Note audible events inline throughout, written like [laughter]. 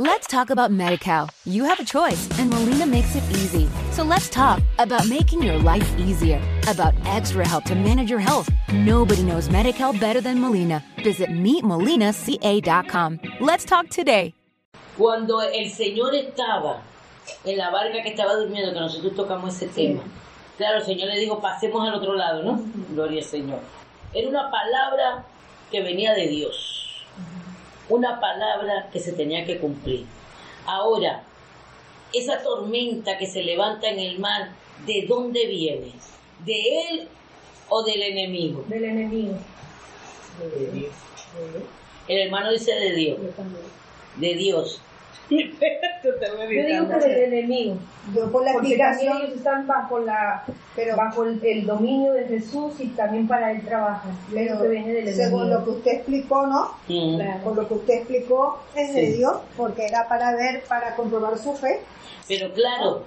Let's talk about MediCal. You have a choice, and Molina makes it easy. So let's talk about making your life easier, about extra help to manage your health. Nobody knows MediCal better than Molina. Visit meetmolinaca.com. Let's talk today. Cuando el Señor estaba en la barca que estaba durmiendo, que nosotros tocamos ese tema, claro, el Señor le dijo, pasemos al otro lado, ¿no? Gloria al Señor. Era una palabra que venía de Dios una palabra que se tenía que cumplir. Ahora, esa tormenta que se levanta en el mar, ¿de dónde viene? ¿De él o del enemigo? Del enemigo. El hermano dice de Dios. De Dios. [laughs] Yo digo que del enemigo. Yo por la Porque explicación, también ellos están bajo la pero, bajo el, el dominio de Jesús y también para él pero del según lo que usted explicó, ¿no? Mm. Claro. Por lo que usted explicó, es de Sí. Dios, porque era para ver, para comprobar su fe. Pero claro,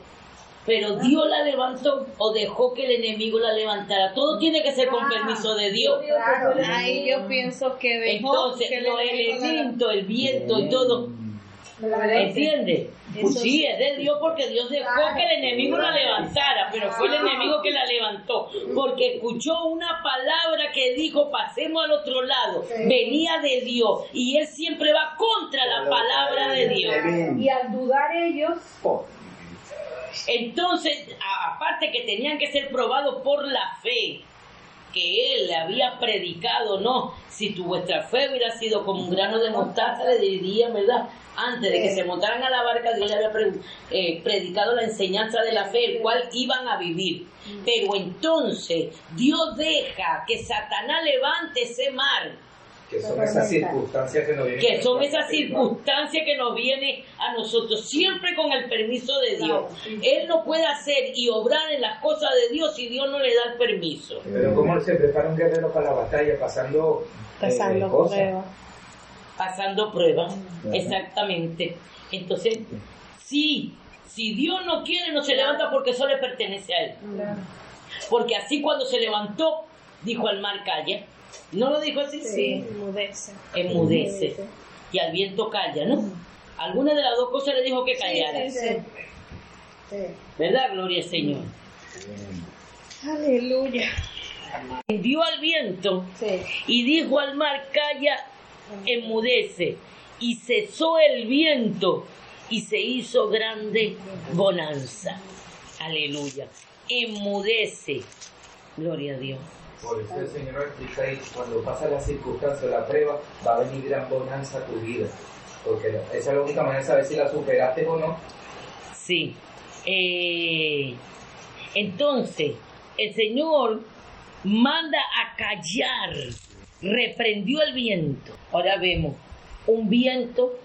pero Dios la levantó o dejó que el enemigo la levantara. Todo tiene que ser con Ah, permiso de Dios. Claro. el Ahí yo pienso que dejó Entonces, que el enemigo la- elementos, el viento y todo, ¿entiendes? Pues sí, es de Dios porque Dios dejó que el enemigo la levantara, pero fue el enemigo que la levantó, porque escuchó una palabra que dijo, pasemos al otro lado, venía de Dios, y él siempre va contra la palabra de Dios. Y al dudar ellos, Entonces, a- aparte que tenían que ser probados por la fe que él le había predicado, no, si tu vuestra fe hubiera sido como un grano de mostaza, le diría, ¿verdad? Antes de que se montaran a la barca, Dios le había pre- eh, predicado la enseñanza de la fe, el cual iban a vivir. Pero entonces, Dios deja que Satanás levante ese mar Que son esas circunstancias que nos vienen. que son esas circunstancias que nos vienen a nosotros, siempre con el permiso de Dios. Él no puede hacer y obrar en las cosas de Dios si Dios no le da el permiso. Pero cómo se prepara un guerrero para la batalla, pasando, eh, pasando pruebas. Pasando pruebas, exactamente. Entonces, sí, si Dios no quiere, no se levanta porque eso le pertenece a Él. Porque así cuando se levantó, dijo al mar, calla. ¿No lo dijo así? Sí, mudece. Enmudece. Y al viento calla, ¿no? Alguna de las dos cosas le dijo que callara. Sí, sí. Sí. ¿Verdad? Gloria al Señor. Aleluya. Dio al viento Sí. y dijo al mar, calla, enmudece. Y cesó el viento y se hizo grande bonanza. Aleluya. Enmudece. Gloria a Dios. Por eso el Señor explica ahí, cuando pasa la circunstancia, la prueba, va a venir gran bonanza a tu vida. Porque esa es la única manera de saber si la superaste o no. Sí. Eh, entonces, el Señor manda a callar, reprendió el viento. Ahora vemos un viento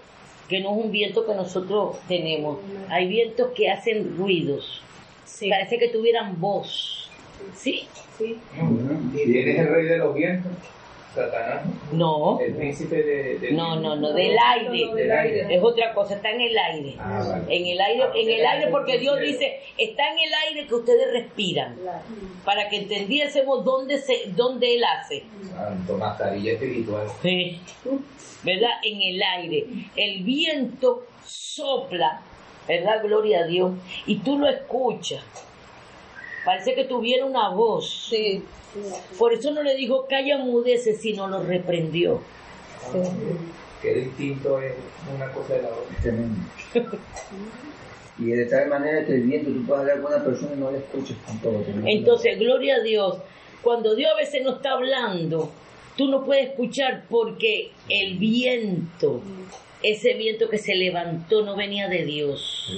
que no es un viento que nosotros tenemos. Hay vientos que hacen ruidos. Sí. Parece que tuvieran voz. ¿Sí? sí, Y tienes el rey de los vientos, Satanás, No. el príncipe de... de- No, no, no, del aire. Del aire. Es otra cosa, está en el aire. Ah, vale. En el aire, en el aire porque Dios dice, está en el aire que ustedes respiran. Para que entendiésemos dónde se, dónde él hace. Santo, mascarilla espiritual. Sí. ¿Verdad? En el aire. El viento sopla, ¿verdad? Gloria a Dios. Y tú lo escuchas. Parece que tuviera una voz. Sí. Por eso no le dijo calla mudece, sino lo reprendió. Qué distinto es una cosa de la otra. Y de tal manera que el viento tú puedes hablar con una persona y no la escuches tampoco. tremendo. Entonces, gloria a Dios. Cuando Dios a veces no está hablando, tú no puedes escuchar porque el viento, ese viento que se levantó no venía de Dios.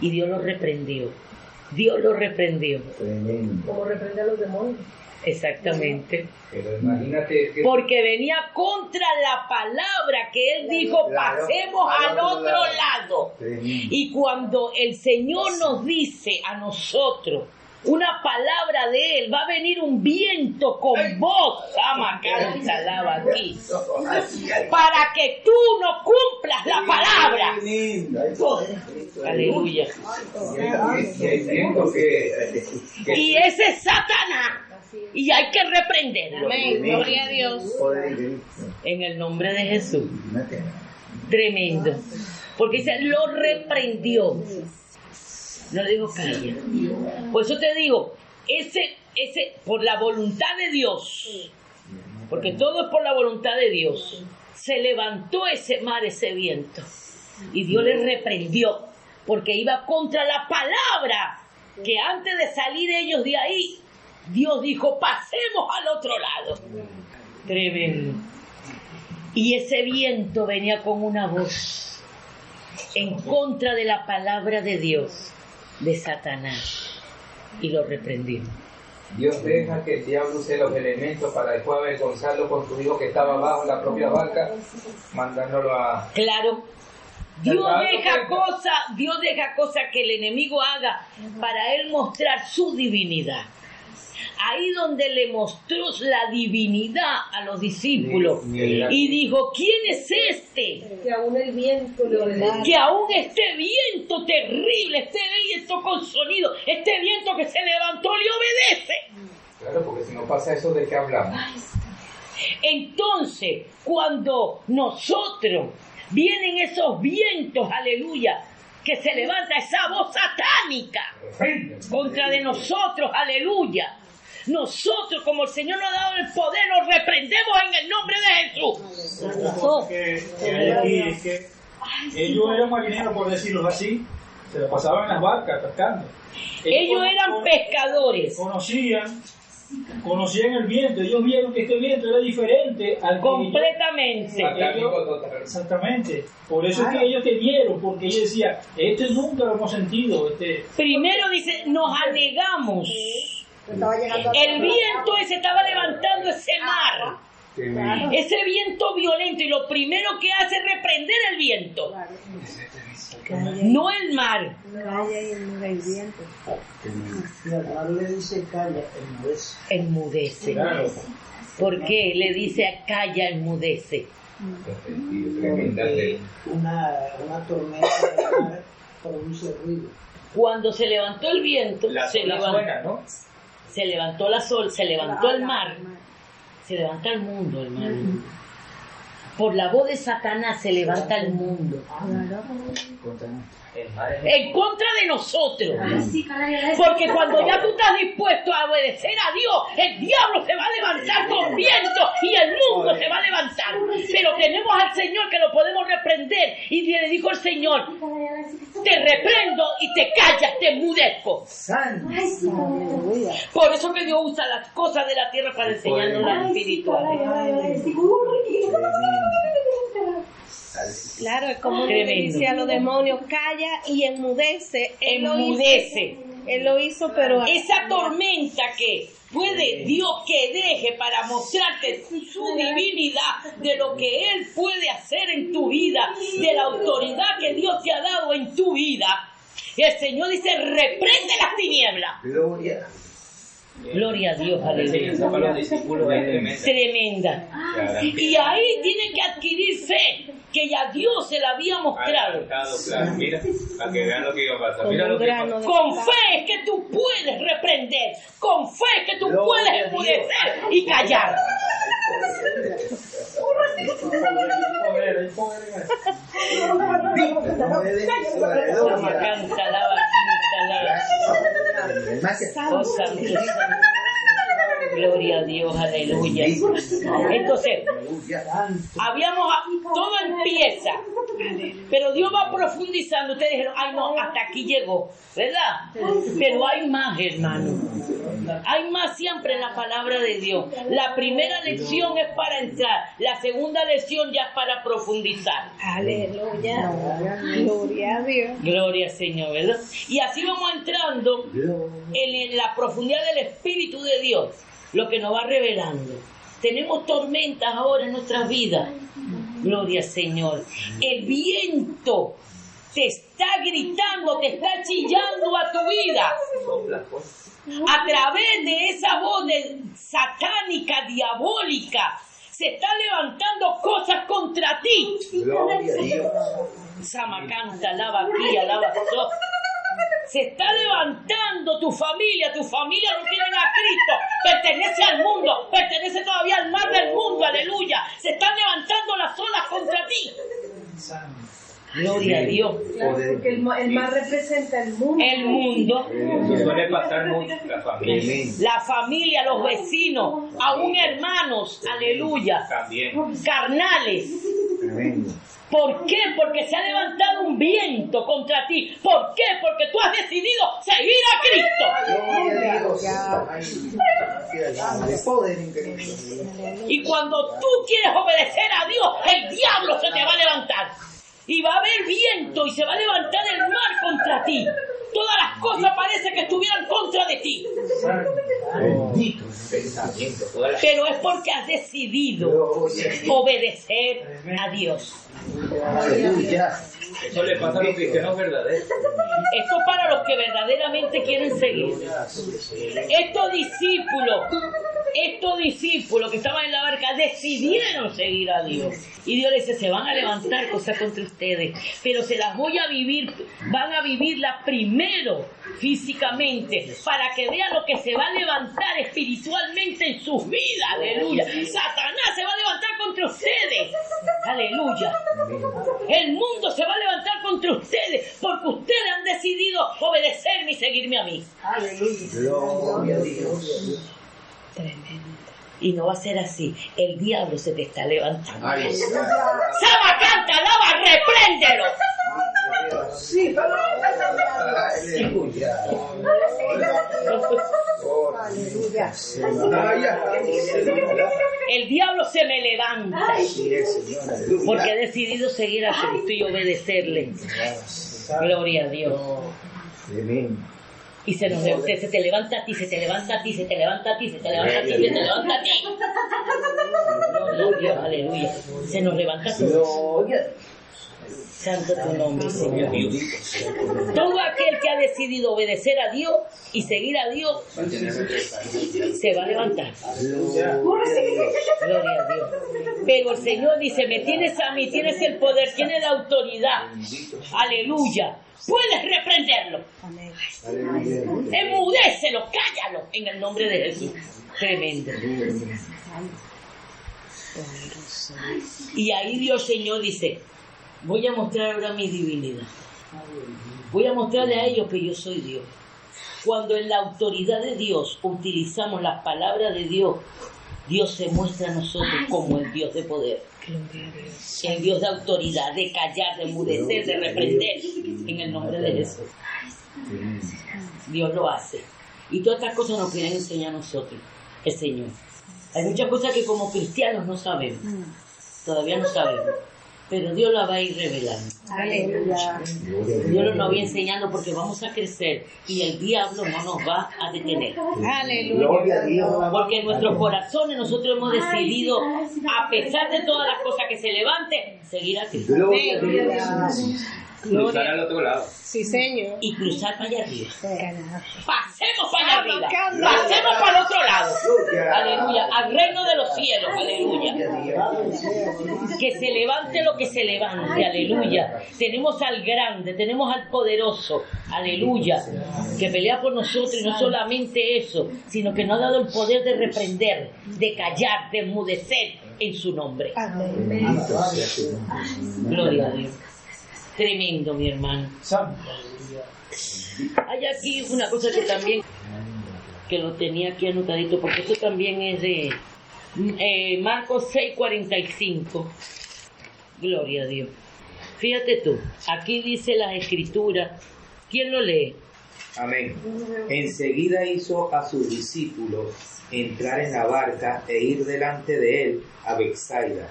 Y Dios lo reprendió. Dios lo reprendió. Tremendo. como reprende a los demonios. Exactamente. Pero imagínate que... Porque venía contra la palabra que Él dijo, Claro, pasemos al otro lado. Y cuando el Señor nos dice a nosotros una palabra de Él, va a venir un viento con alaba aquí, para que tú no cumplas la palabra. Aleluya. Y ese es Satanás. Y hay que. Amén. Gloria a Dios. En el nombre de Jesús. Tremendo. Porque dice, lo reprendió. No digo calla. Por eso te digo, ese, ese, por la voluntad de Dios, porque todo es por la voluntad de Dios, se levantó ese mar, ese viento, y Dios le reprendió, porque iba contra la palabra, que antes de salir ellos de ahí, Dios dijo, pasemos al otro lado. Tremendo. Y ese viento venía con una voz en contra de la palabra de Dios, de Satanás, y lo reprendió. Dios deja que el diablo use los elementos para después avergonzarlo con su hijo que estaba abajo en la propia barca, mandándolo a... Claro. Dios deja cosas, Dios deja cosas que el enemigo haga para él mostrar su divinidad. Ahí donde le mostró la divinidad a los discípulos y dijo, ¿quién es este? Que aún el viento le ordena. Que aún este viento terrible, este viento con sonido, este viento que se levantó le obedece. Claro, porque si no pasa eso, ¿de qué hablamos? Entonces, cuando nosotros vienen esos vientos, aleluya, que se levanta esa voz satánica contra de nosotros, aleluya. Nosotros, como el Señor nos ha dado el poder, los reprendemos en el nombre de Jesús. que, ellos eran marineros, por decirlo así, se la pasaban en las barcas pescando. Ellos eran pescadores, Conocían, conocían el viento, ellos vieron que este viento era diferente al que completamente. Total. Exactamente. Por eso es que ellos temieron, porque ellos decían, este nunca lo hemos sentido, este Primero dice, nos anegamos. El viento ese estaba levantando ese mar. Tremendo. Ese viento violento y lo primero que hace es reprender el viento, no el mar. le dice calla, enmudece. Enmudece. ¿Por qué? Le dice a calla, enmudece. Porque una, una tormenta de mar produce ruido. Cuando se levantó el viento, se, levantó, ¿no? Se levantó la sol, se levantó el mar, se levanta el mundo, hermano. Por la voz de Satanás se levanta el mundo. En contra de nosotros. Porque cuando ya tú estás dispuesto a obedecer a Dios, el diablo se va a levantar con viento y el mundo se va a levantar. Pero tenemos al Señor que lo podemos reprender. Y le dijo el Señor, te reprendo y te callas, te mudezco. Por eso que Dios usa las cosas de la tierra para enseñarnos las Claro, es como dice a los demonios, calla y enmudece. Él lo hizo- Enmudece. Él lo hizo, pero Esa tormenta que puede Dios que deje para mostrarte su, su divinidad de lo que Él puede hacer en tu vida, de la autoridad que Dios te ha dado en tu vida. El Señor dice, reprende las tinieblas. Gloria. Gloria a Dios, aleluya. tremenda. Y ahí tiene que adquirir fe, que ya Dios se la había mostrado. Mira, para que vean lo que iba a pasar. Como Mira un lo que grano pasó. de Con fe es que tú puedes reprender, con fe es que tú puedes enmudecer y callar. Alaba, gloria. canta, Gloria a Dios, aleluya. Entonces, habíamos, todo empieza, pero Dios va profundizando. Ustedes dijeron, ay no, hasta aquí llegó, ¿verdad? Pero hay más, hermano. Hay más siempre en la palabra de Dios. La primera lección es para entrar, la segunda lección ya es para profundizar. Aleluya. Gloria a Dios. Gloria al Señor, ¿verdad? Y así vamos entrando en, en la profundidad del Espíritu de Dios, lo que nos va revelando. Tenemos tormentas ahora en nuestras vidas. Gloria al Señor. El viento te está gritando, te está chillando a tu vida. A través de esa voz de- satánica, diabólica, se está levantando cosas contra ti. Gloria a Dios. Sama canta, alaba aquí, alaba so. Se está levantando tu familia, tu familia no tiene a Cristo, pertenece al mundo, pertenece todavía al mar del mundo, aleluya. Se están levantando las olas contra ti. Gloria a Dios. Claro, porque el, ma- el mar representa el mundo. El mundo, Eso suele pasar mucho la familia. la familia, los vecinos, aún hermanos, aleluya, También. carnales. Tremendo. ¿Por qué? Porque se ha levantado un viento contra ti. ¿Por qué? Porque tú has decidido seguir a Cristo. Y cuando tú quieres obedecer a Dios, el diablo se te va a levantar. Y va a haber viento y se va a levantar el mar contra ti. Todas las cosas parece que estuvieran contra de ti. Bendito pensamiento. Pero es porque has decidido obedecer a Dios. Aleluya. Eso le pasa a los cristianos verdaderos. Esto es para los que verdaderamente quieren seguir. Estos discípulos, estos discípulos que estaban en la barca decidieron seguir a Dios. Y Dios les dice, se van a levantar cosas contra ustedes, pero se las voy a vivir, van a vivirlas primero físicamente, para que vean lo que se va a levantar espiritualmente en sus vidas. Aleluya. Satanás se va a levantar contra ustedes. Aleluya. El mundo se va a levantar contra ustedes porque ustedes han decidido obedecerme y seguirme a mí. Gloria a Dios. Y no va a ser así. El diablo se te está levantando. Ay, Saba, canta, alaba, repréndelo. Aleluya. Aleluya. El diablo se me levanta porque he decidido seguir a Cristo y obedecerle. Gloria a Dios. Y se, nos, se, se te levanta a ti, se te levanta a ti, se te levanta a ti, se te levanta a ti, se te levanta a ti. Gloria aleluya. Se nos levanta a todos. Santo tu nombre, Señor Dios. Todo aquel que ha decidido obedecer a Dios y seguir a Dios se va a levantar. Gloria a Dios. Pero el Señor dice, me tienes a mí, tienes el poder, tienes la autoridad. Aleluya. Puedes reprenderlo. Emudécelo, cállalo en el nombre de Jesús. Tremendo. Y ahí Dios Señor dice, voy a mostrar ahora mi divinidad. Voy a mostrarle a ellos que yo soy Dios. Cuando en la autoridad de Dios utilizamos las palabras de Dios, Dios se muestra a nosotros como el Dios de poder. El Dios de autoridad, de callar, de enmudecer, de reprender, en el nombre de Jesús. Dios lo hace. Y todas estas cosas nos quieren enseñar a nosotros, el Señor. Hay muchas cosas que como cristianos no sabemos. Todavía no sabemos. Pero Dios la va a ir revelando. Aleluya. Dios nos va a ir enseñando porque vamos a crecer y el diablo no nos va a detener. Gloria a Dios. Porque en nuestros corazones nosotros hemos decidido, a pesar de todas las cosas que se levanten, seguir a Cristo. Cruzar al otro lado. Sí, señor. Y cruzar para allá arriba. Pasemos para allá arriba. Pasemos para el otro lado. Aleluya. Al reino de los cielos. Aleluya. Que se levante lo que se levante. Aleluya. Tenemos al grande, tenemos al poderoso. Aleluya. Que pelea por nosotros y no solamente eso, sino que nos ha dado el poder de reprender, de callar, de enmudecer en su nombre. Nombre. Gloria a Dios. Tremendo, mi hermano. Hay aquí una cosa que también, que lo tenía aquí anotadito, porque esto también es de eh, Marcos 6:45. Gloria a Dios. Fíjate tú, aquí dice las escrituras. ¿Quién lo lee? Amén. Enseguida hizo a sus discípulos entrar en la barca e ir delante de él a Bethsaida,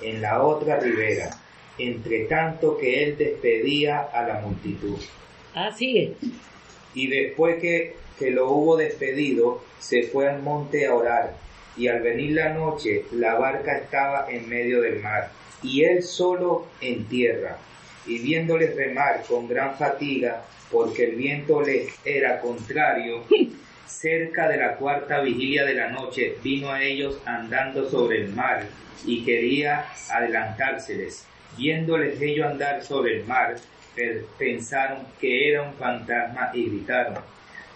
en la otra ribera, entre tanto que él despedía a la multitud. Así es. Y después que, que lo hubo despedido, se fue al monte a orar. Y al venir la noche, la barca estaba en medio del mar, y él solo en tierra. Y viéndoles remar con gran fatiga, porque el viento les era contrario, [laughs] cerca de la cuarta vigilia de la noche, vino a ellos andando sobre el mar, y quería adelantárseles. Viéndoles ellos andar sobre el mar, pe- pensaron que era un fantasma y gritaron,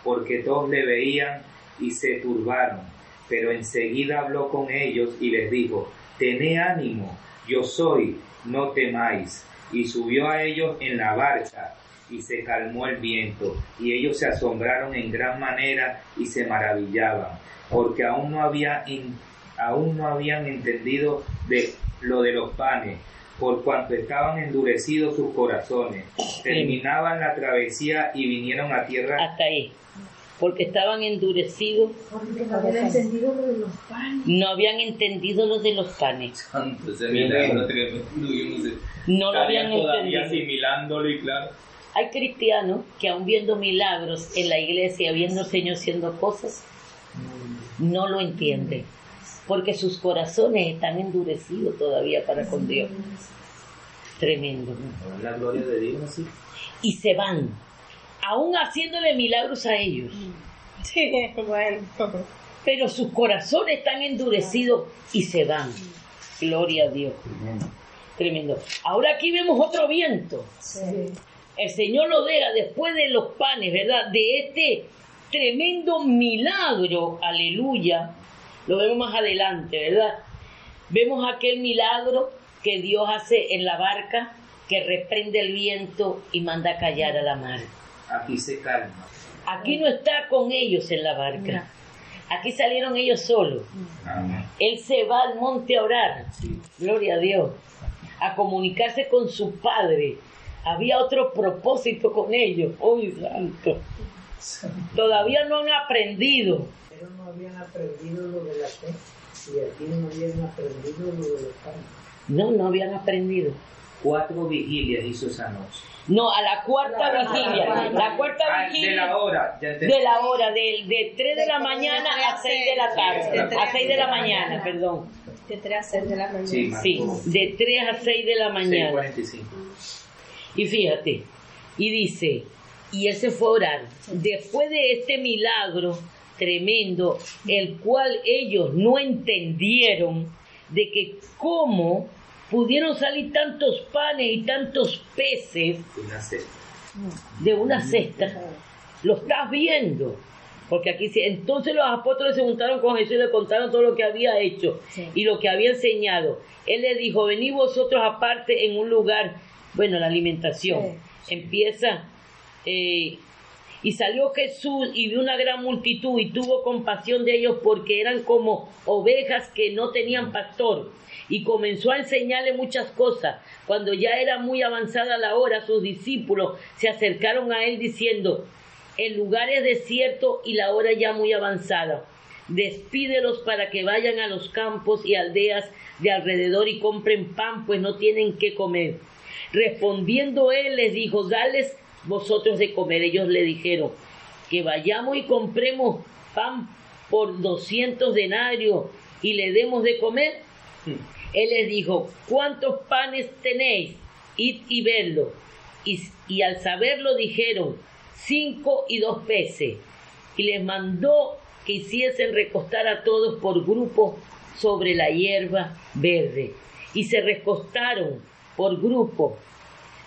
porque todos le veían y se turbaron. Pero enseguida habló con ellos y les dijo, tened ánimo, yo soy, no temáis. y subió a ellos en la barca y se calmó el viento y ellos se asombraron en gran manera y se maravillaban porque aún no había aún no habían entendido de lo de los panes por cuanto estaban endurecidos sus corazones terminaban la travesía y vinieron a tierra Hasta ahí. Porque estaban endurecidos, Porque no habían entendido lo de los panes. no habían entendido lo de los panes. No lo habían entendido. asimilándolo y claro. Hay cristianos que aún viendo milagros en la iglesia, viendo al Señor haciendo cosas, no lo entienden. Porque sus corazones están endurecidos todavía para con Dios. Tremendo. ¿no? La gloria de Dios así. Y se van, aún haciéndole milagros a ellos. Sí, bueno. Pero sus corazones están endurecidos y se van. Gloria a Dios. Tremendo. Ahora aquí vemos otro viento. El Señor lo deja después de los panes, ¿verdad? De este tremendo milagro, aleluya. Lo vemos más adelante, ¿verdad? Vemos aquel milagro que Dios hace en la barca, que reprende el viento y manda callar a la mar. aquí se calma Aquí no está con ellos en la barca. Aquí salieron ellos solos. Amén. Él se va al monte a orar. Gloria a Dios. A comunicarse con su padre. Había otro propósito con ellos. ¡Uy, santo! Todavía no han aprendido. No habían aprendido lo de la fe. Y aquí no habían aprendido lo de los panes. No, no habían aprendido. cuatro vigilias hizo esa noche No, a la cuarta vigilia. La cuarta Ah, de vigilia. la hora ya. De la hora, de, de 3 de la mañana a 6 de la tarde. A 6 de la mañana, perdón. De 3 a 6 de la mañana. Sí, Sí, de 3 a 6 de la mañana. 6:45. Y fíjate, y dice, y él se fue orar. Después de este milagro tremendo, el cual ellos no entendieron, de que cómo pudieron salir tantos panes y tantos peces Una cesta. de una cesta. Lo estás viendo. Porque aquí dice, entonces los apóstoles se juntaron con Jesús y le contaron todo lo que había hecho y lo que había enseñado. Él les dijo, venid vosotros aparte en un lugar, bueno, la alimentación. Empieza, eh, y salió Jesús y vio una gran multitud y tuvo compasión de ellos porque eran como ovejas que no tenían pastor. Y comenzó a enseñarle muchas cosas. Cuando ya era muy avanzada la hora, sus discípulos se acercaron a él diciendo, el lugar es desierto y la hora ya muy avanzada. Despídelos para que vayan a los campos y aldeas de alrededor y compren pan, pues no tienen qué comer. Respondiendo él les dijo, dales vosotros de comer. Ellos le dijeron, que vayamos y compremos pan por 200 denarios y le demos de comer. Él les dijo, ¿cuántos panes tenéis? Id y verlo. Y, al saberlo dijeron, cinco y dos peces. Y les mandó que hiciesen recostar a todos por grupos sobre la hierba verde. Y se recostaron por grupo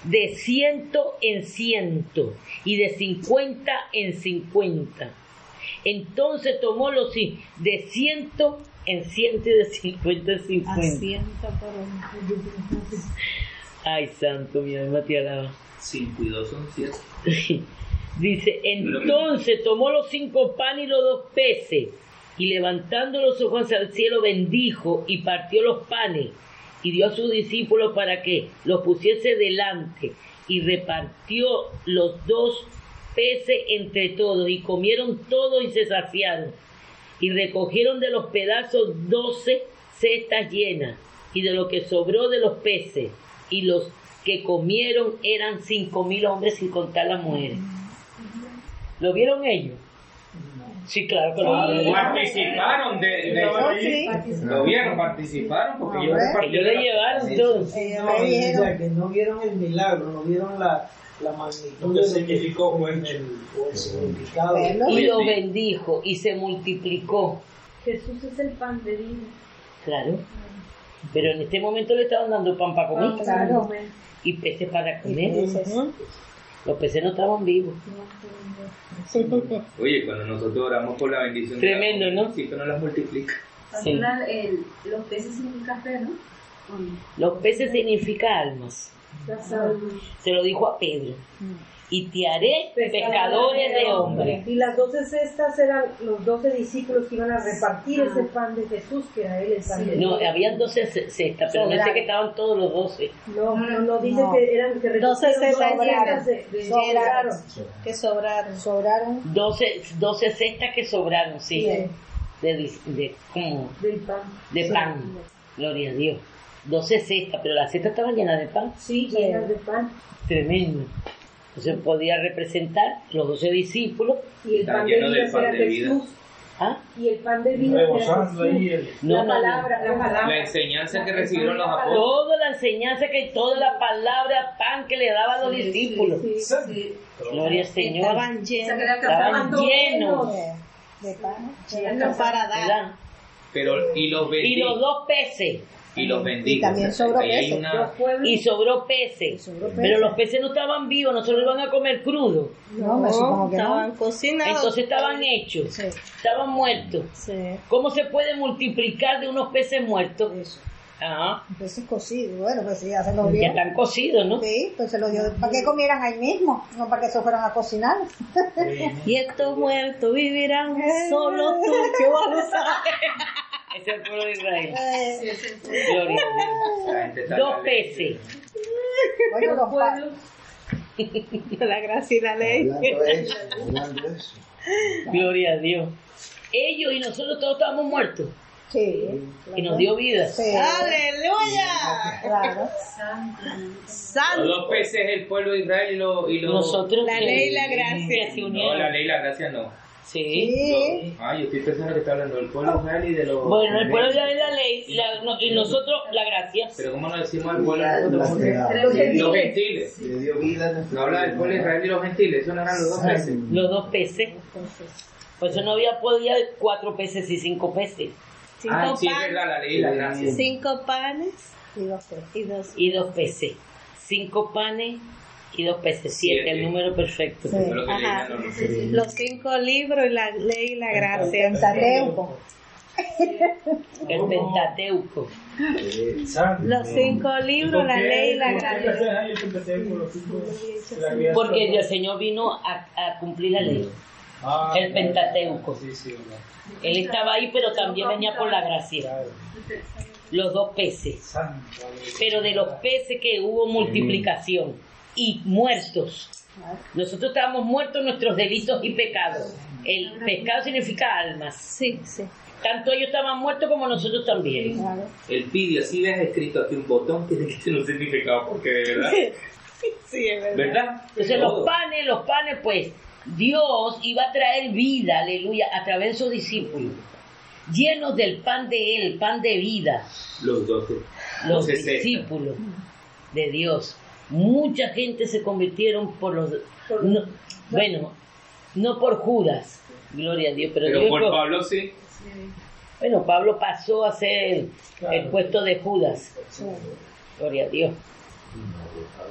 de ciento en ciento y de cincuenta en cincuenta. Entonces tomó los de ciento en ciento y de cincuenta en cincuenta. Ay, santo, mi alma te alaba. Cinco y dos son siete. Dice, entonces tomó los cinco panes y los dos peces, y levantando los ojos al cielo bendijo y partió los panes, y dio a sus discípulos para que los pusiese delante, y repartió los dos peces entre todos, y comieron todos y se saciaron, y recogieron de los pedazos doce cestas llenas, y de lo que sobró de los peces, y los que comieron eran cinco mil hombres sin contar las mujeres. ¿Lo vieron ellos? Sí, claro lo vieron. Participaron de, de- Oh, sí. Lo vieron, participaron porque Hombre. repartieron Ellos le llevaron todo. Ellos No, que no vieron el milagro, no vieron la, la magnitud que significó, pues. el, o el significado. Bueno. Y lo bendijo y se multiplicó. Jesús es el pan de vida. Claro. Pero en este momento le estaban dando pan para comer Claro. y peces para comer. Los peces no estaban vivos. Oye, cuando nosotros oramos por la bendición de la Tremendo, comida, ¿no? Sí, pero no las multiplica. Sí. El- los peces significa fe, ¿no? Los peces significa almas. Se lo dijo a Pedro. Y te haré pescadores de hombres. Y las doce cestas eran los doce discípulos que iban a repartir Ah. ese pan de Jesús, que era él el pan de No, habían 12 ce- cestas, pero no dice Sobraron. que estaban todos los 12. No, no, no, dice No. que eran que Doce cestas doce sobraron. de, de- Sobraron. Que sobraron. Sobraron 12, 12 cestas que sobraron, sí. Sí. De, de, como del pan. de pan. Gloria a Dios. 12 cestas, pero las cestas estaban llenas de pan. Sí, llenas de pan. Tremendo. Entonces podía representar los 12 discípulos. Y el pan de vida pan era de vida. Jesús. ¿Ah? Y el pan de vida ahí el... No, la no, no. palabra, la palabra. La enseñanza que recibieron los apóstoles. Toda la enseñanza que toda la palabra pan que le daban a los discípulos. Gloria al Señor. Estaban llenos. Estaban llenos. de pan. Llenos para dar. Pero, y los Y los dos peces. Y los bendijo. Y también sobró peces. una-. Y sobró peces. Pero peces. los peces no estaban vivos, no se los iban a comer crudo. No, me supongo que estaban no. cocinados. Entonces estaban hechos, Sí. estaban muertos. Sí. ¿Cómo se puede multiplicar de unos peces muertos? Eso. Ah, Entonces cocido. Bueno, pues sí, ya se los ya dio. están cocidos, ¿no? Sí, pues se los dio. ¿Para que comieran ahí mismo? No para que se fueran a cocinar. Y estos muertos vivirán [laughs] solo tú, Jehová lo sabe. Es el pueblo de Israel. Gloria a Dios. Dos peces. bueno, los pa- [laughs] La gracia y la ley. Gloria a Dios. Ellos y nosotros todos estábamos muertos. Sí. Y nos dio vida. Sí. ¡Aleluya! Claro. Los Santo. dos peces, el pueblo de Israel y los... Y los Nosotros La ley y la gracia. no, la ley y la gracia no. Sí. Sí. Ah, yo estoy pensando que está hablando del pueblo de Israel y de los... Bueno, el pueblo de Israel la ley la- no- y nosotros la gracia. Pero ¿cómo no decimos al pueblo la- Israel? la- Los gentiles. Le dio vida No habla del pueblo de Israel y los gentiles, eso no eran los dos peces. Los dos peces. Por eso no había podía haber cuatro peces y cinco peces. Cinco, Ah, sí, es verdad, la ley la gracia. cinco panes Y dos peces. y dos. Y dos peces. Cinco panes y dos peces. Siete, Siete. el número perfecto. Sí. Ajá. Los cinco libros y la ley y la gracia. Pentateuco. El Pentateuco. Los cinco libros, la ¿Por qué- ley y la gracia. el? Porque el Señor vino a, a cumplir la ley. Ah, el Pentateuco. Sí, sí, verdad. Él estaba ahí, pero también venía por la gracia. Los dos peces. Pero de los peces que hubo multiplicación y muertos. Nosotros estábamos muertos en nuestros delitos y pecados. El pecado significa almas. Sí, sí. Tanto ellos estaban muertos como nosotros también. Claro. El pidio, si ves escrito aquí un botón, tiene que tener un significado, porque de verdad, [laughs] Sí, es verdad. ¿verdad? Entonces los panes, los panes, pues Dios iba a traer vida, aleluya, a través de sus discípulos, llenos del pan de Él, pan de vida, Los doce. los discípulos de Dios. Mucha gente se convirtieron por los... no- bueno, no por Judas, gloria a Dios, pero, Pero por Pablo sí. Bueno, Pablo pasó a ser el, el puesto de Judas. Gloria a Dios.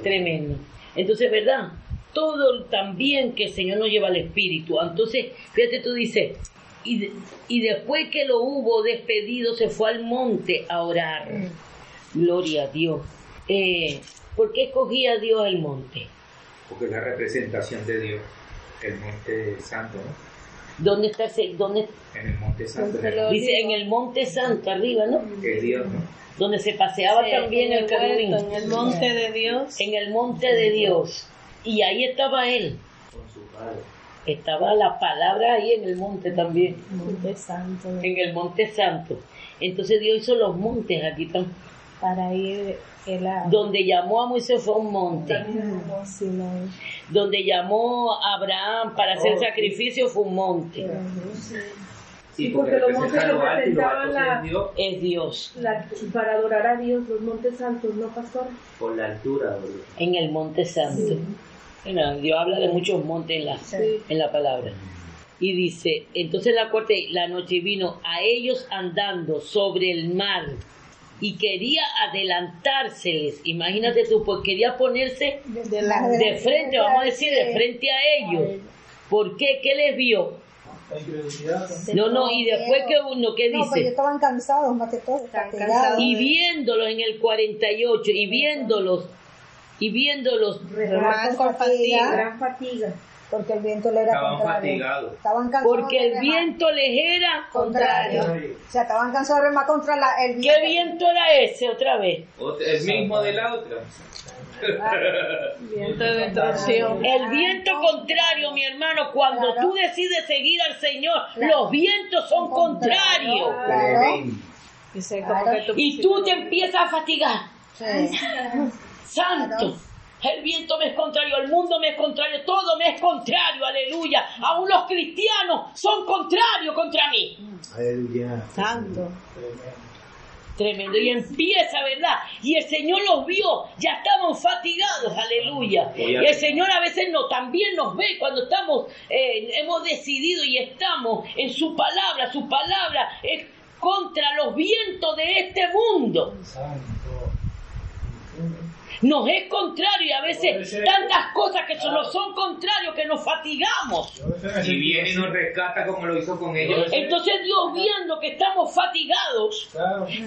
Tremendo. Entonces, ¿verdad? Todo también que el Señor nos lleva al Espíritu. Entonces, fíjate, tú dices, y, de- y después que lo hubo despedido, se fue al monte a orar. Gloria a Dios. Eh, ¿Por qué escogía Dios el monte? Porque es la representación de Dios, el monte santo, ¿no? ¿Dónde está ese? ¿Dónde? En el monte santo Dice en el monte santo, arriba, ¿no? que es Dios, ¿no? Donde se paseaba Sí, también el querubín. En el monte de Dios. en el monte de Dios. Y ahí estaba él. Estaba la palabra ahí en el monte también, Monte Santo. en el monte santo. Entonces Dios hizo los montes aquí también. Para ir a Donde llamó a Moisés fue un monte. Sinaí. Donde llamó a Abraham para hacer sacrificio fue un monte. Sí, porque los montes representaban es Dios Es Dios. La- para adorar a Dios, los montes santos, ¿no, pastor? por la altura. boludo. En el monte santo. Bueno, Dios habla de muchos montes en la, en la palabra. Y dice, entonces la corte, la noche vino a ellos andando sobre el mar y quería adelantárseles. Imagínate tú, pues quería ponerse De la- de frente, vamos a decir, de frente a ellos. ¿Por qué? ¿Qué les vio? No, no, y después que uno, ¿qué No, pues dice? estaban cansados más que todo. Cansados. Y viéndolos en el 48, y viéndolos, Y viéndolos con fatiga. Gran fatiga. Porque el viento le era Estaban contrario. fatigados. Estaban cansados porque el viento les era contrario. O sea, estaban cansados de remar contra la, el viento. ¿Qué viento era ese otra vez? El mismo de la otra. Viento de destrucción. El viento contrario, mi hermano, cuando tú decides seguir al Señor, los vientos son contrarios. Y tú te empiezas a fatigar. Sí. Santo. El viento me es contrario, el mundo me es contrario, todo me es contrario, aleluya. Aún los cristianos son contrarios contra mí. Aleluya. Santo. Tremendo. Y empieza, ¿verdad? Y el Señor los vio, ya estaban fatigados, aleluya. Y el Señor a veces no, también nos ve cuando estamos, eh, hemos decidido y estamos en su palabra. Su palabra es contra los vientos de este mundo. Nos es contrario y a veces tantas cosas que nos son contrarios que nos fatigamos. Y viene y nos rescata como lo hizo con ellos. Entonces Dios viendo que estamos fatigados,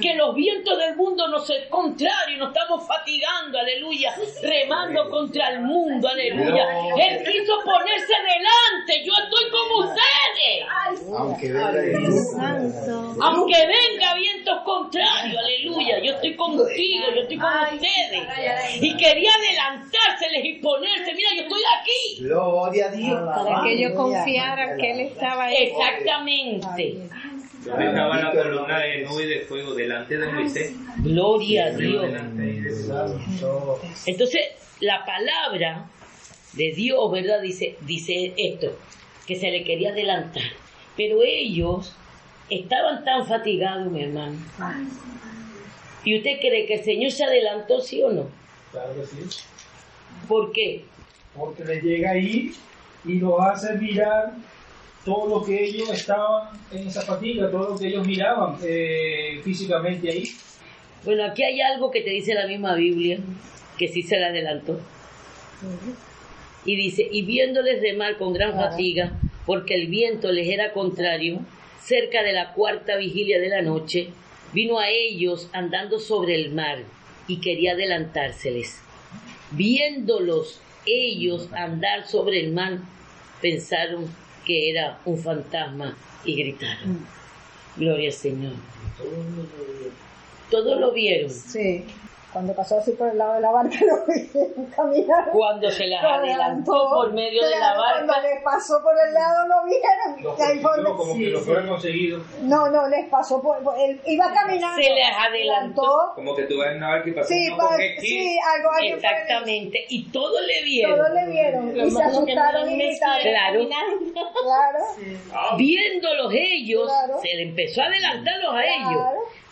que los vientos del mundo nos es contrario, nos estamos fatigando, aleluya, remando contra el mundo, aleluya. Él quiso ponerse delante, yo estoy como ustedes, Aunque venga aunque venga vientos contrarios, aleluya, yo estoy contigo, yo estoy con ustedes. Y quería adelantárseles y ponerse, mira, yo estoy aquí. Gloria a Dios. Para que ellos confiaran que Él estaba ahí. Exactamente. Dejaba la columna de nube y de fuego delante de Moisés. Gloria a Dios. Entonces, la palabra de Dios, ¿verdad? Dice, dice esto, que se le quería adelantar. Pero ellos estaban tan fatigados, mi hermano. ¿Y usted cree que el Señor se adelantó, sí o no? Claro que sí. ¿Por qué? Porque les llega ahí y los hace mirar todo lo que ellos estaban en esa fatiga, todo lo que ellos miraban eh, físicamente ahí. Bueno, aquí hay algo que te dice la misma Biblia, que sí se le adelantó. Y dice, y viéndoles remar con gran fatiga, porque el viento les era contrario, cerca de la cuarta vigilia de la noche, vino a ellos andando sobre el mar y quería adelantárseles. Viéndolos ellos andar sobre el mar, pensaron que era un fantasma y gritaron. Gloria al Señor. Todos lo vieron. Sí. Cuando pasó así por el lado de la barca, [laughs] lo vieron caminar. Cuando se las adelantó por medio de la barca. Cuando les pasó por el lado, lo vieron. Ahí fue consiguió, donde- como que lo fueron conseguido. No, no, les pasó por. por- él iba caminando. Se les adelantó. Como que tú vas en una barca y pasas Sí, pa- sí, algo el- Exactamente. Y todos le vieron. Todos le vieron y se asustaron y gritaron. Claro. Claro. Viéndolos ellos, Claro. se le empezó a adelantarlos a Claro. ellos.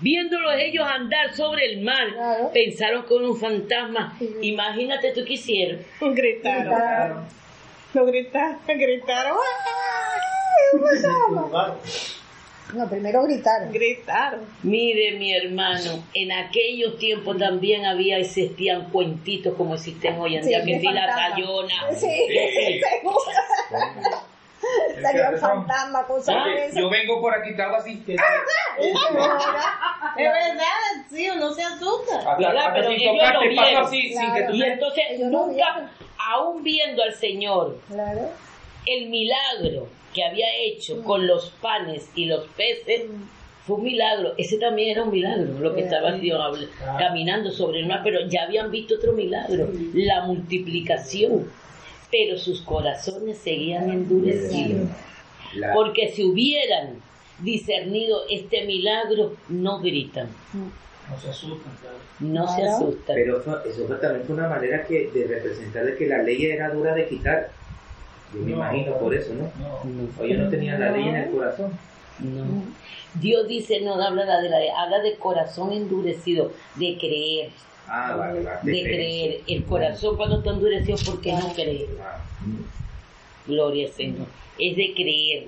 Viéndolos ellos andar sobre el mar, Claro. pensaron que era un fantasma. Imagínate tú qué hicieron. Gritaron. Gritaron. Lo gritaron. [laughs] Gritaron. ¡Ay, un fantasma! No, primero gritaron. Gritaron. Mire, mi hermano, en aquellos tiempos también había, existían cuentitos como existen hoy en Sí, día, que de si la tallona. Sí, [laughs] seguro. Salió el fantasma, cosas Ah, de esas. Yo vengo por aquí, estaba así. [laughs] Es verdad, sí, uno se asusta. Hasta, Pero sin tocarte, paso así, sin que tú Y entonces nunca, aún viendo al Señor, Claro. el milagro que había hecho con los panes y los peces fue un milagro. Ese también era un milagro, lo que estaba haciendo, habl- caminando sobre el mar, pero ya habían visto otro milagro, la multiplicación. Pero sus corazones seguían endurecidos. Porque si hubieran discernido este milagro, no gritan, No se asustan, claro. no se asustan. Pero fue- eso fue también fue una manera que, de representar de que la ley era dura de quitar. Yo me No. imagino por eso, ¿no? No. Ellos no tenían la ley en el corazón. No. Dios dice, no habla de la habla de corazón endurecido, de creer, Ah, vale, vale. de creer. El corazón cuando está endurecido porque no cree. Ah, Gloria al Señor. Es de creer.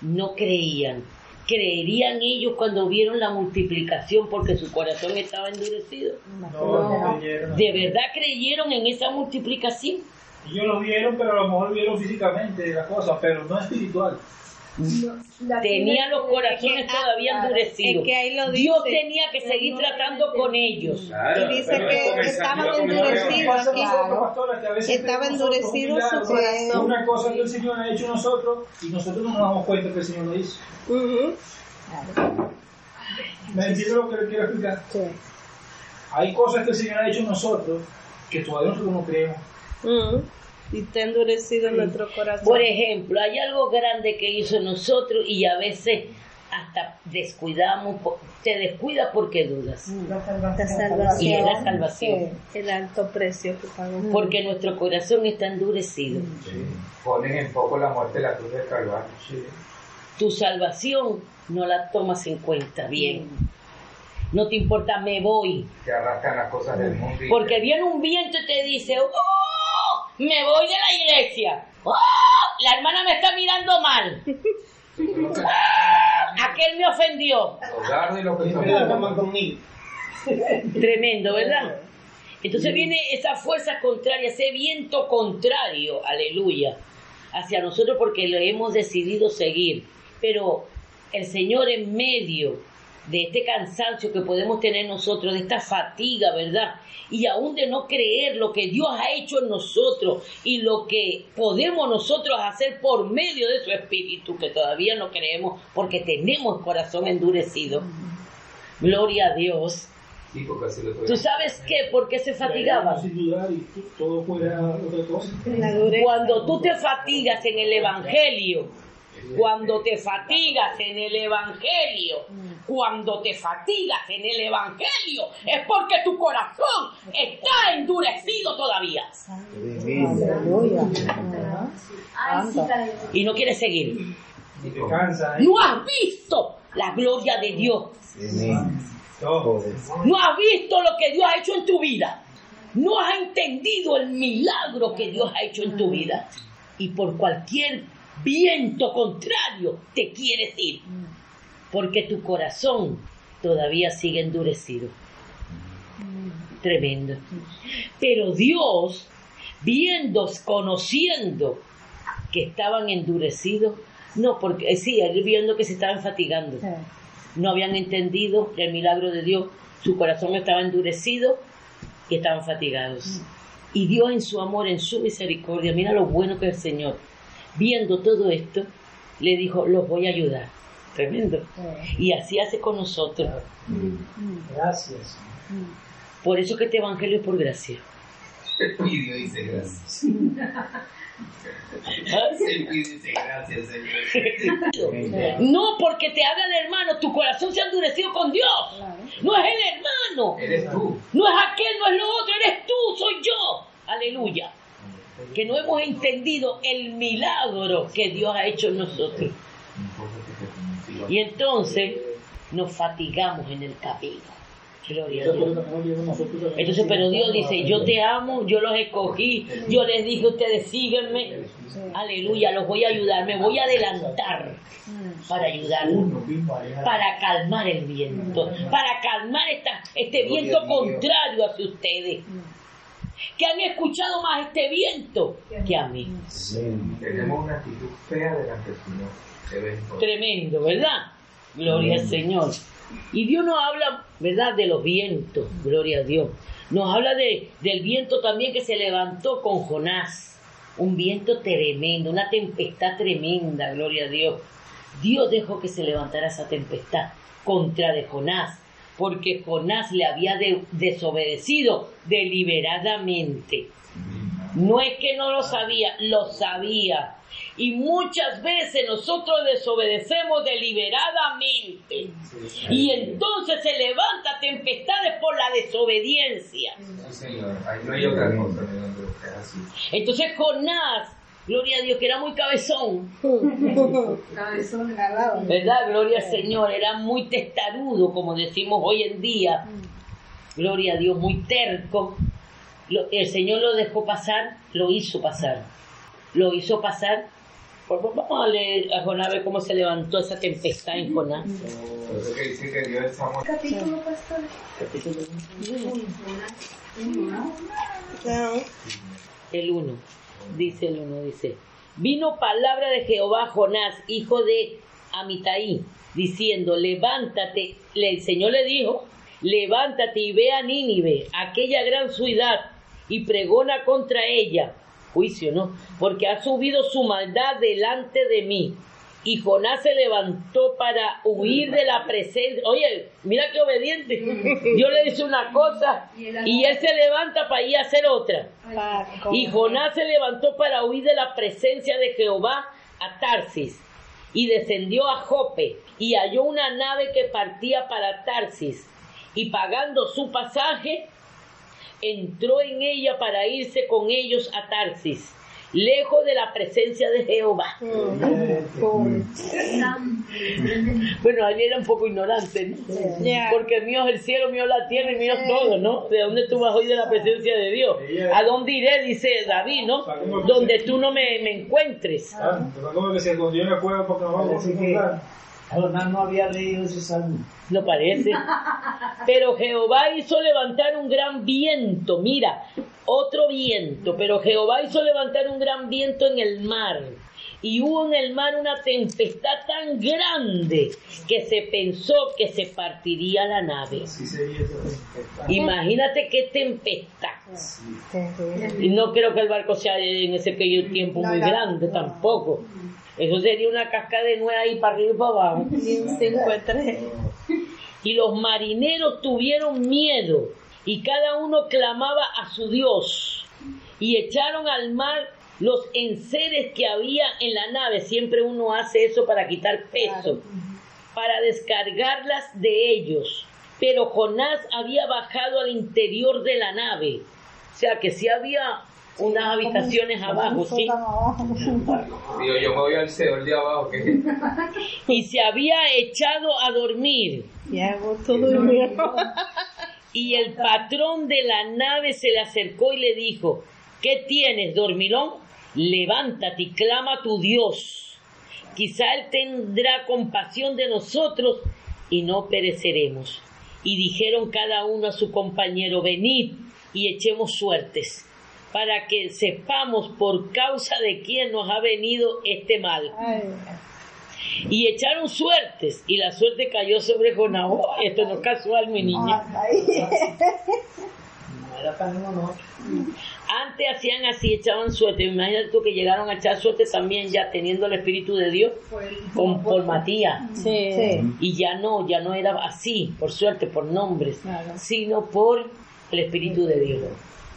No creían. Creerían ellos cuando vieron la multiplicación porque su corazón estaba endurecido. No, no creyeron. ¿De verdad creyeron en esa multiplicación? Ellos lo vieron, pero a lo mejor vieron físicamente la cosa, pero no espiritual. La Tenía los corazones que- todavía endurecidos. es que ahí lo Dios tenía que seguir tratando con ellos. Claro, Y dice que estaban endurecidos Estaba endurecido su corazón. Una cosa que el Señor ha hecho nosotros y nosotros no nos damos cuenta que el Señor lo hizo. ¿Me entiendes lo que le quiero explicar? Sí. Hay cosas que el Señor ha hecho nosotros que todavía nosotros no creemos. Ujú. Y está endurecido nuestro corazón. Por ejemplo, hay algo grande que hizo nosotros y a veces hasta descuidamos, te descuidas porque dudas. La Y salvación. es la salvación. El alto precio que pagó. Porque nuestro corazón está endurecido. Pones en poco la muerte de la cruz del Calvario. Tu salvación no la tomas en cuenta bien. No te importa, me voy. Te arrastran las cosas del mundo. y- Porque viene un viento y te dice, ¡Oh! Me voy de la iglesia. ¡Oh! La hermana me está mirando mal. ¡Ah! [laughs] Aquel me ofendió. Tremendo, ¿verdad? Entonces viene esa fuerza contraria, ese viento contrario, aleluya, hacia nosotros porque lo hemos decidido seguir. Pero el Señor en medio de este cansancio que podemos tener nosotros, de esta fatiga, ¿verdad? Y aún de no creer lo que Dios ha hecho en nosotros y lo que podemos nosotros hacer por medio de su Espíritu, que todavía no creemos porque tenemos el corazón endurecido. Gloria a Dios. Sí, porque así lo estoy- ¿Tú sabes qué? ¿Por qué se cosa. Cuando tú te fatigas en el Evangelio, cuando te fatigas en el Evangelio, cuando te fatigas en el Evangelio, es porque tu corazón está endurecido todavía y no quieres seguir. ¿eh? No has visto la gloria de Dios. No has visto lo que Dios ha hecho en tu vida. No has entendido el milagro que Dios ha hecho en tu vida. Y por cualquier viento contrario te quieres ir. Porque tu corazón todavía sigue endurecido. Tremendo. Pero Dios, viendo, conociendo que estaban endurecidos, no, porque eh, sí, él viendo que se estaban fatigando no habían entendido el milagro de Dios, su corazón estaba endurecido y estaban fatigados. Y Dios en su amor, en su misericordia, mira lo bueno que es el Señor, viendo todo esto, le dijo, los voy a ayudar. Tremendo. Y así hace con nosotros. Gracias. Por eso que este evangelio es por gracia. Y Dios dice gracias. [laughs] El dice gracias, Señor. [laughs] No porque te haga el hermano, tu corazón se ha endurecido con Dios. No es el hermano. Eres tú. No es aquel, no es lo otro, eres tú, soy yo. Aleluya. Que no hemos entendido el milagro que Dios ha hecho en nosotros. Y entonces nos fatigamos en el camino. Gloria a Dios. Entonces, pero Dios dice, yo te amo, yo los escogí, yo les dije, ustedes síguenme. Aleluya, los voy a ayudar, me voy a adelantar para ayudarlos, para calmar el viento, para calmar esta, este viento contrario hacia ustedes, que han escuchado más este viento que a mí. Tenemos una actitud fea delante del Señor. Tremendo, ¿verdad? Gloria al Señor. Y Dios nos habla, ¿verdad?, de los vientos, gloria a Dios. Nos habla de, del viento también que se levantó con Jonás. Un viento tremendo, una tempestad tremenda, gloria a Dios. Dios dejó que se levantara esa tempestad contra de Jonás, porque Jonás le había de- desobedecido deliberadamente. No es que no lo sabía, lo sabía. Y muchas veces nosotros desobedecemos deliberadamente. Y entonces se levanta tempestades por la desobediencia. Sí, Señor. Ahí no hay otra cosa, Leandro, que es así. Entonces Jonás, gloria a Dios, que era muy cabezón, [laughs] ¿verdad? Gloria al Señor, era muy testarudo, como decimos hoy en día. Gloria a Dios, muy terco. Lo- el Señor lo dejó pasar, lo hizo pasar. Lo hizo pasar. Vamos a leer a Jonás, a ver cómo se levantó esa tempestad en Jonás. Capítulo, pastor. El 1, dice el 1, dice, vino palabra de Jehová Jonás, hijo de Amitai, diciendo, levántate, Le- el Señor le dijo, levántate y ve a Nínive, aquella gran ciudad, y pregona contra ella, juicio, ¿no? Porque ha subido su maldad delante de mí. Y Jonás se levantó para huir de la presencia. Oye, mira qué obediente. [laughs] Dios le dice una cosa y él se levanta para ir a hacer otra. Y Jonás se levantó para huir de la presencia de Jehová a Tarsis y descendió a Jope y halló una nave que partía para Tarsis y pagando su pasaje entró en ella para irse con ellos a Tarsis, lejos de la presencia de Jehová. Bueno, él era un poco ignorante, ¿no? Porque mío es el cielo, mío es la tierra y mío es todo, ¿no? ¿De dónde tú vas hoy de la presencia de Dios? ¿A dónde iré? Dice David, ¿no? Donde tú no me, me encuentres. Ah, como que se escondió en la cueva porque no vamos a no había leído ese salmo. No parece. [laughs] Pero Jehová hizo levantar un gran viento, mira, otro viento, pero Jehová hizo levantar un gran viento en el mar. Y hubo en el mar una tempestad tan grande que se pensó que se partiría la nave. Imagínate qué tempestad. Y no creo que el barco sea en ese aquello tiempo muy grande tampoco. Eso sería una cascada de nuez ahí para arriba y para abajo. Y los marineros tuvieron miedo y cada uno clamaba a su Dios y echaron al mar los enseres que había en la nave. Siempre uno hace eso para quitar peso, para descargarlas de ellos. Pero Jonás había bajado al interior de la nave. O sea que sí había unas habitaciones abajo, sí. Digo, yo me voy al Seol de abajo, Y se había echado a dormir. Y hago todo el. Y el patrón de la nave se le acercó y le dijo, ¿qué tienes, dormilón? Levántate y clama a tu Dios. Quizá Él tendrá compasión de nosotros y no pereceremos. Y dijeron cada uno a su compañero, venid y echemos suertes, para que sepamos por causa de quién nos ha venido este mal. Y echaron suertes, y la suerte cayó sobre Jonás. Oh, esto no es casual, mi niña. No era tan monótono. Antes hacían así, echaban suerte. Imagínate tú que llegaron a echar suerte también ya teniendo el Espíritu de Dios con, por Matías. Sí. Y ya no, ya no era así, por suerte, por nombres, sino por el Espíritu de Dios.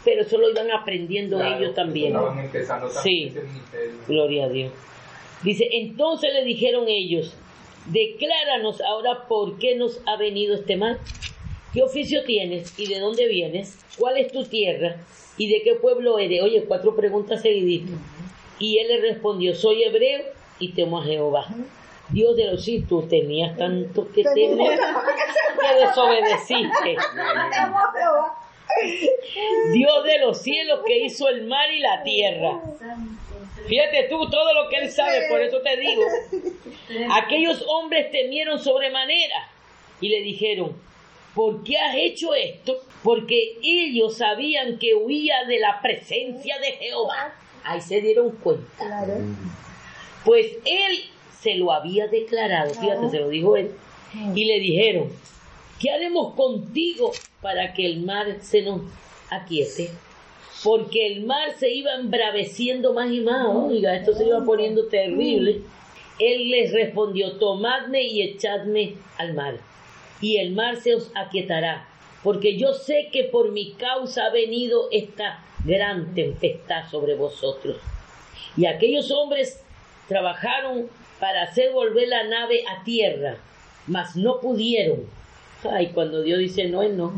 Pero eso lo iban aprendiendo Claro, ellos también. Estaban empezando también Sí. Gloria a Dios. Dice, entonces le dijeron ellos, decláranos ahora por qué nos ha venido este mal. ¿Qué oficio tienes y de dónde vienes? ¿Cuál es tu tierra y de qué pueblo eres? Oye, cuatro preguntas seguiditas. Y él le respondió, soy hebreo y temo a Jehová. Dios de los sí, tú tenías tanto que temer que desobedeciste. Dios de los cielos que hizo el mar y la tierra. Fíjate tú todo lo que él sabe, por eso te digo. Aquellos hombres temieron sobremanera y le dijeron, ¿por qué has hecho esto? Porque ellos sabían que huía de la presencia de Jehová. Ahí se dieron cuenta. Pues él se lo había declarado, fíjate, se lo dijo él. Y le dijeron, ¿qué haremos contigo para que el mar se nos aquiete? Porque el mar se iba embraveciendo más y más, oiga, esto se iba poniendo terrible. Él les respondió, tomadme y echadme al mar, y el mar se os aquietará, porque yo sé que por mi causa ha venido esta gran tempestad sobre vosotros. Y aquellos hombres trabajaron para hacer volver la nave a tierra, mas no pudieron. Ay, cuando Dios dice no es no,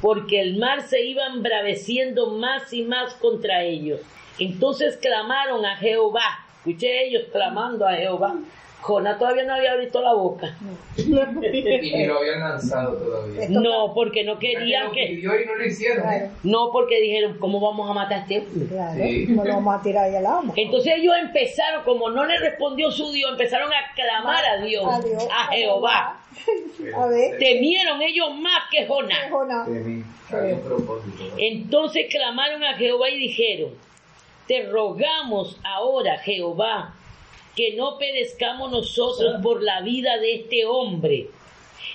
porque el mar se iba embraveciendo más y más contra ellos. Entonces clamaron a Jehová. Escuché ellos clamando a Jehová. Jonás todavía no había abierto la boca. Y lo habían lanzado todavía. No, porque no querían que... pidió y no lo hicieron. ¿eh? No, porque dijeron, ¿cómo vamos a matar a este hombre? Claro, Sí. no lo vamos a tirar ahí al agua. Entonces ellos empezaron, como no le respondió su Dios, empezaron a clamar a Dios, A Dios, a Jehová. A ver, Temieron ellos más que Jonás. Propósito. Entonces clamaron a Jehová y dijeron, te rogamos ahora, Jehová, que no perezcamos nosotros por la vida de este hombre,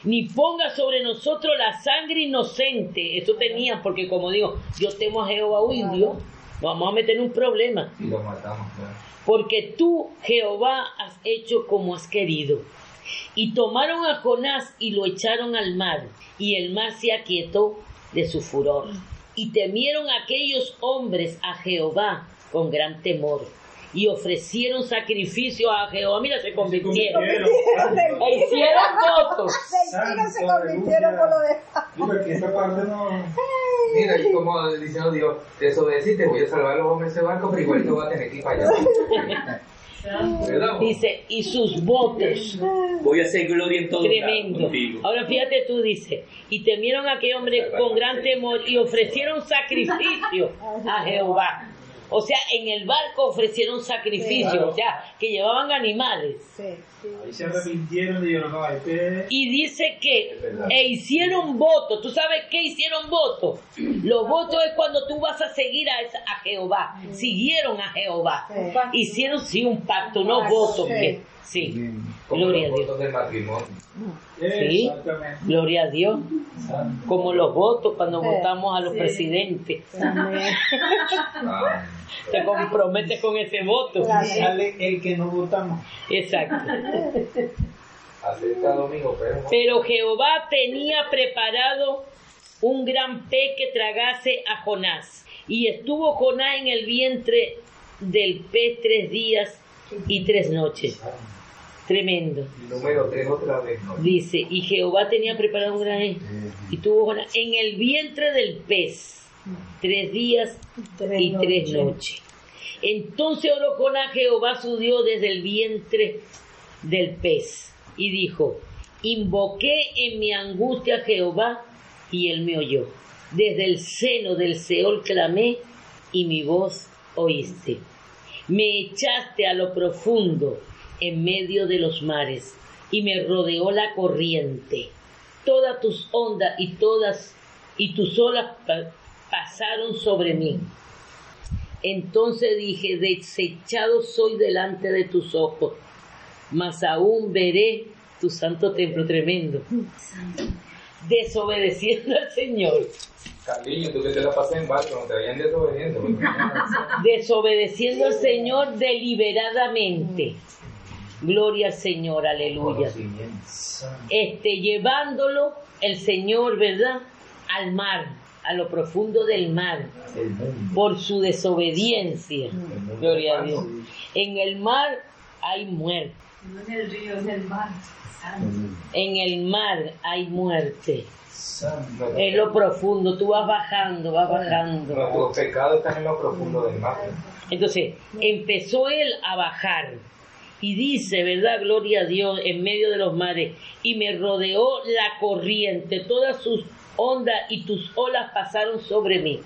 ni ponga sobre nosotros la sangre inocente. Eso tenían, porque como digo, yo temo a Jehová o indio, nos vamos a meter en un problema. Y lo matamos, claro. Porque tú, Jehová, has hecho como has querido. Y tomaron a Jonás y lo echaron al mar, y el mar se aquietó de su furor. Y temieron aquellos hombres a Jehová con gran temor. Y ofrecieron sacrificio a Jehová. Mira, se convirtieron. E hicieron votos. Se convirtieron por lo de... Porque esta parte no... Mira, y como diciendo Dios, desobedeciste, voy a salvar a los hombres de ese barco, pero igualito va a tener que ir para allá. [laughs] Dice, y sus votos. Voy a hacer gloria en todo Tremendo. Ahora fíjate tú, dice, y temieron a aquel hombre con gran temor y ofrecieron sacrificio a Jehová. O sea, en el barco ofrecieron sacrificio, o sea, que llevaban animales. Sí, sí. Ahí se arrepintieron y no, este... Y dice que e hicieron voto. ¿Tú sabes qué hicieron voto? Los votos es cuando tú vas a seguir a, esa- a Jehová. Siguieron a Jehová. Sí. Hicieron sí un pacto, no votos. que- Sí, Como gloria a los Dios. votos del matrimonio. Sí. Exactamente. Gloria a Dios. Como los votos cuando Sí, votamos a los sí. presidentes. Amén. Ah, [laughs] Te comprometes con ese voto. Sale el que no votamos. Exacto. [laughs] domingo, pero Pero Jehová tenía preparado un gran pez que tragase a Jonás. Y estuvo Jonás en el vientre del pez tres días y tres noches. Tremendo. número 3 otra vez, ¿no? Dice, y Jehová tenía preparado un gran y tuvo Jonás en el vientre del pez tres días Tres y tres noches. Entonces oró Jonás a Jehová su Dios desde el vientre del pez y dijo, invoqué en mi angustia a Jehová y él me oyó. Desde el seno del Seol clamé y mi voz oíste. Me echaste a lo profundo en medio de los mares y me rodeó la corriente. Todas tus ondas y todas y tus olas pa- pasaron sobre mí. Entonces dije, desechado soy delante de tus ojos, mas aún veré tu santo templo tremendo. Desobedeciendo al Señor, Carliño, tú que te la pasas en barco, no te vayan desobediendo. desobedeciendo al Señor deliberadamente. Gloria al Señor, aleluya. Este, llevándolo el Señor, ¿verdad? Al mar, a lo profundo del mar, por su desobediencia. Gloria a. Dios. En el mar hay muerte. No en el río, en el mar. En el mar hay muerte. En lo profundo, tú vas bajando, vas bajando. Nuestros pecados están en lo profundo del mar. Entonces, empezó él a bajar. Y dice, ¿verdad? Gloria a Dios, en medio de los mares. Y me rodeó la corriente, todas sus ondas y tus olas pasaron sobre mí.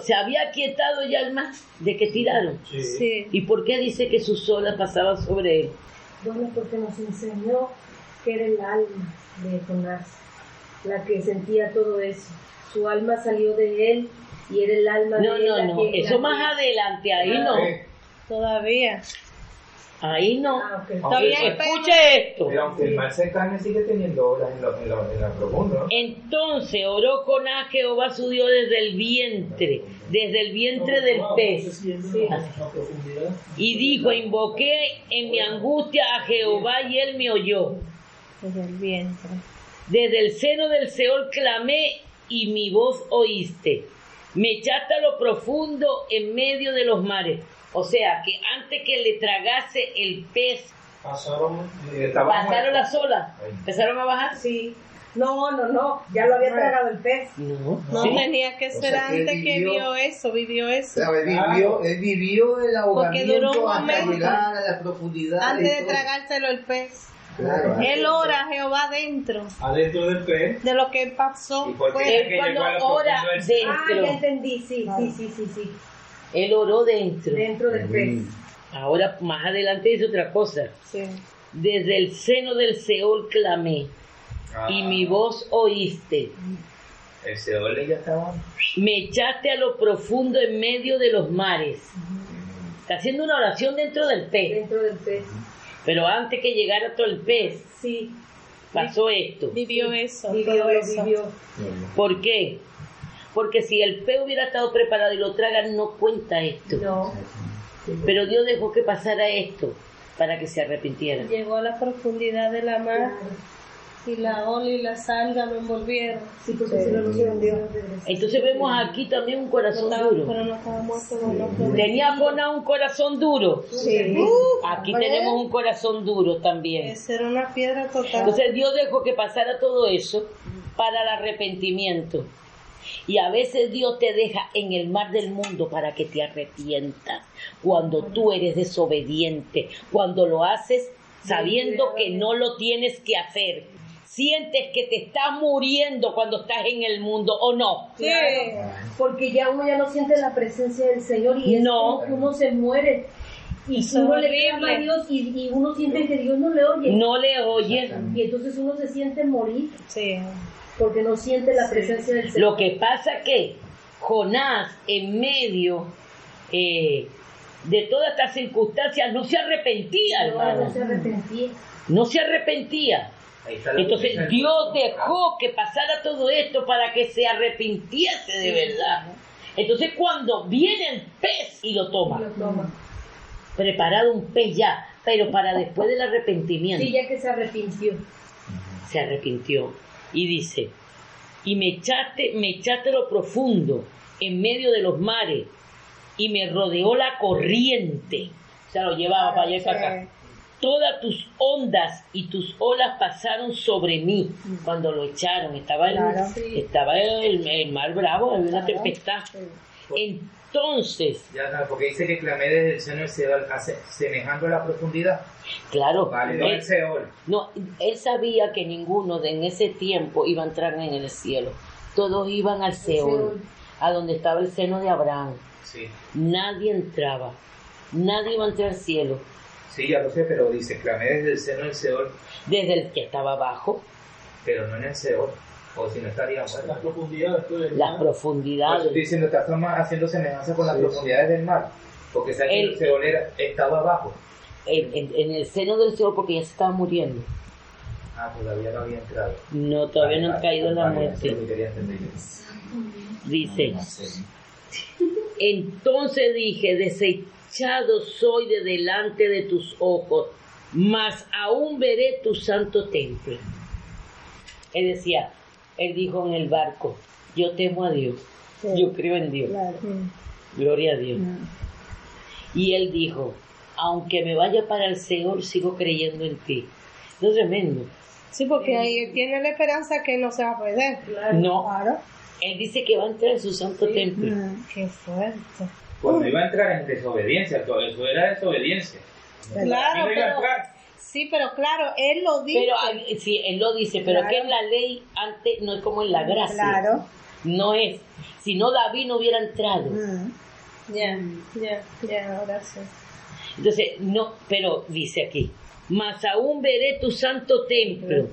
Se había quietado ya el mar de que tiraron. Sí. ¿Y por qué dice que sus olas pasaban sobre él? Bueno, porque nos enseñó que era el alma de Jonás, la que sentía todo eso. Su alma salió de él y era el alma No, de él. no, no. que- Eso más que- adelante, ahí no. Eh, Todavía. Ahí no. Ah, ok. Todavía hay Escuche esto. Pero aunque el mar cercano sigue teniendo olas en lo, en lo, en lo profundo, ¿no? Entonces oró con a Jehová su Dios desde el vientre, desde el vientre del pez. Y dijo, invoqué en mi angustia a Jehová y él me oyó. Desde el vientre. Desde el seno del Seol clamé y mi voz oíste. Me echaste a lo profundo en medio de los mares. O sea, que antes que le tragase el pez, Pasaron... Y estaba pasaron las olas. Empezaron a bajar. Sí. No, no, no. Ya lo había tragado el pez. No, No ¿Sí? tenía que O ser sea, que él antes que vivió- vio eso, vivió eso. Claro, él vivió, él vivió el ahogamiento hasta llegar a la profundidad. Antes de todo. tragárselo el pez. Claro. Él ora a Jehová dentro Adentro del pez. de lo que pasó. ¿Y? Fue- Él cuando ora Ah, ya entendí. Sí, sí, sí, sí, sí. Él oró dentro. Dentro del pez. Ahora, más adelante dice otra cosa. Sí. Desde el seno del Seol clamé Ah, y mi voz oíste. El Seol ya estaba. Me echaste a lo profundo en medio de los mares Está haciendo una oración dentro del pez. dentro del pez. Pero antes que llegara todo el pez, Sí, pasó esto. Vivió eso. vivió, eso. vivió. ¿Por qué? Porque si el pez hubiera estado preparado y lo tragan, no cuenta esto. No, Pero Dios dejó que pasara esto para que se arrepintieran. Llegó a la profundidad de la mar y la ola y la salga lo envolvieron. sí, porque si no, no se hundió. Entonces vemos aquí también un No corazón estaba- duro. pero no muerto, Tenía Jonás un corazón duro. Sí. Aquí Hombre. tenemos un corazón duro también. Era una piedra total. Entonces Dios dejó que pasara todo eso para el arrepentimiento. Y a veces Dios te deja en el mar del mundo para que te arrepientas. Cuando tú eres desobediente, cuando lo haces sabiendo que no lo tienes que hacer. Sientes que te estás muriendo cuando estás en el mundo o no. Sí. Porque ya uno ya no siente la presencia del Señor y es No. como que uno se muere. Y Eso uno le clama a Dios y, y uno siente que Dios no le oye. No le oyes. Y entonces uno se siente morir Sí. Porque no siente la presencia del Señor. Lo que pasa que Jonás, en medio eh, de todas estas circunstancias, no se arrepentía, No, hermano. no se arrepentía. No se arrepentía. Entonces. Dios dejó que pasara todo esto para que se arrepintiese de verdad. Entonces cuando viene el pez y lo Y toma, lo toma. preparado un pez ya, pero para después del arrepentimiento, Sí, ya que se arrepintió. se arrepintió y dice, y me echaste, me echaste lo profundo, en medio de los mares, y me rodeó la corriente. O sea, lo llevaba para allá y para acá. Todas tus ondas y tus olas pasaron sobre mí cuando lo echaron. Estaba el, Claro. estaba el, el mar bravo, había una tempestad. Entonces, Ya, no, porque dice que clamé desde el seno del Seol, hace- semejando a la profundidad. claro, Vale, no él, el Seol. no, él sabía que ninguno de en ese tiempo iba a entrar en el cielo. Todos iban al Seol, Seol. a donde estaba el seno de Abraham. Sí. Nadie entraba, nadie iba a entrar al cielo. sí, ya lo sé, pero dice, clamé desde el seno del Seol, Desde el que estaba abajo, pero no en el Seol. O si no estaría Las profundidades pues, del las mar. Profundidades. estoy diciendo, estás haciendo semejanza con las Sí, profundidades del mar. Porque que El- el Seol era, estaba abajo. En, en- en el seno del Seol porque ya se estaba muriendo. Ah, todavía no había entrado. No, todavía no han Vale, caído en la vale, muerte. Dice, entonces dije, desechado soy de delante de tus ojos, mas aún veré tu santo templo. Él decía, él dijo en el barco, yo temo a Dios, Sí. yo creo en Dios, Claro. gloria a Dios. Y él dijo, aunque me vaya para el Señor, sigo creyendo en ti. No es tremendo. Sí, porque ahí tiene la esperanza que no se va a perder. No, Claro. él dice que va a entrar en su santo templo. Mm. Qué fuerte. Cuando iba a entrar en desobediencia, todo eso era desobediencia. Claro, Iba a pero, entrar. Sí, pero claro, él lo dice. Pero sí, él lo dice, pero Claro. que en la ley antes no es como en la gracia. Claro. No es. Si no, David no hubiera entrado. Mm. Ya, ya, ya, ahora sí. Entonces, no, pero dice aquí, mas aún veré tu santo templo.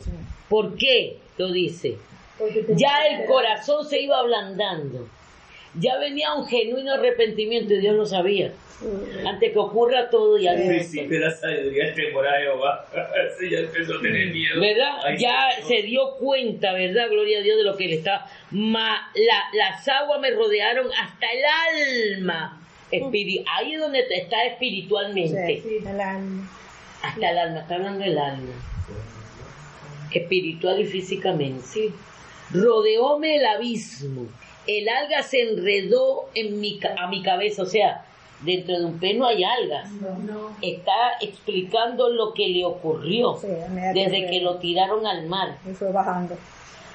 ¿Por qué? Lo dice. Ya el corazón se iba ablandando. Ya venía un genuino arrepentimiento y Dios lo sabía. Antes que ocurra todo lo sabía. principio la sabiduría temor a Jehová. [laughs] Así ya empezó a tener miedo. ¿Verdad? Ay, ya se dio cuenta, ¿verdad? Gloria a Dios de lo que le estaba. Ma- la- las aguas me rodearon hasta el alma. Espiri- Ahí es donde está espiritualmente. Sí, el alma. Hasta el alma, está hablando del alma. Espiritual y físicamente. Rodeóme el abismo. El alga se enredó en mi, ca- a mi cabeza. O sea, dentro de un pez no hay algas. No. Está explicando lo que le ocurrió Sí, desde que lo tiraron al mar. y fue bajando.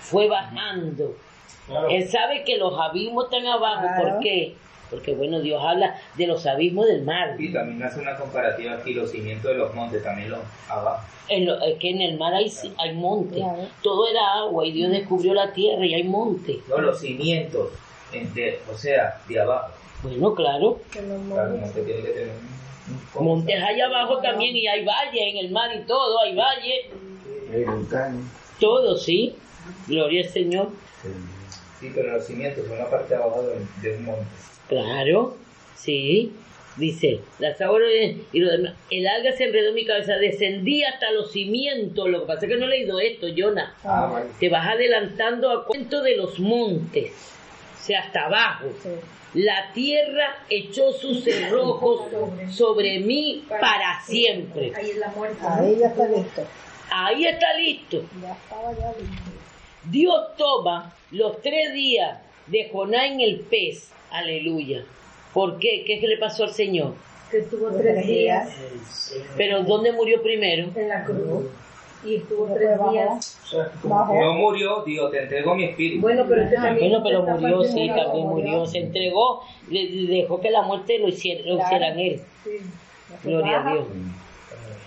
Fue bajando. Claro. Él sabe que los abismos están abajo. Claro. ¿Por qué? Porque, bueno, Dios habla de los abismos del mar. Y también hace una comparativa aquí, los cimientos de los montes, también los abajo. En lo- es que en el mar hay, hay monte. Claro. Todo era agua y Dios descubrió la tierra y hay monte. No, los cimientos, entre, o sea, de abajo. Bueno, claro. Montes- monte tiene que tener un- un- Montes hay abajo también y hay valles en el mar y todo. Hay valles. Todo, sí. Gloria al Señor. Sí, pero los cimientos son la parte de abajo de, de un monte. Claro. Sí. Dice, la sabor y lo demás. El alga se enredó en mi cabeza, descendí hasta los cimientos. Lo que pasa es que no he leído esto, Jonah. Ah. Te vas adelantando a cuento de los montes, o sea, hasta abajo. La tierra echó sus cerrojos sobre mí para siempre. Ahí es la muerte. Ahí ya está listo. Ahí está listo. Ya estaba ya listo. Dios toma los tres días de Joná en el pez. Aleluya. ¿Por qué? ¿Qué es que le pasó al Señor? Que estuvo tres días Pero ¿dónde murió primero? en la cruz. Y estuvo tres días. Bajó. No murió, Dios, te entregó mi espíritu. Bueno, pero este también. Bueno, pero murió, sí, también murió. Se entregó, le- le dejó que la muerte lo hiciera, lo hiciera en él. Sí. Gloria a Dios.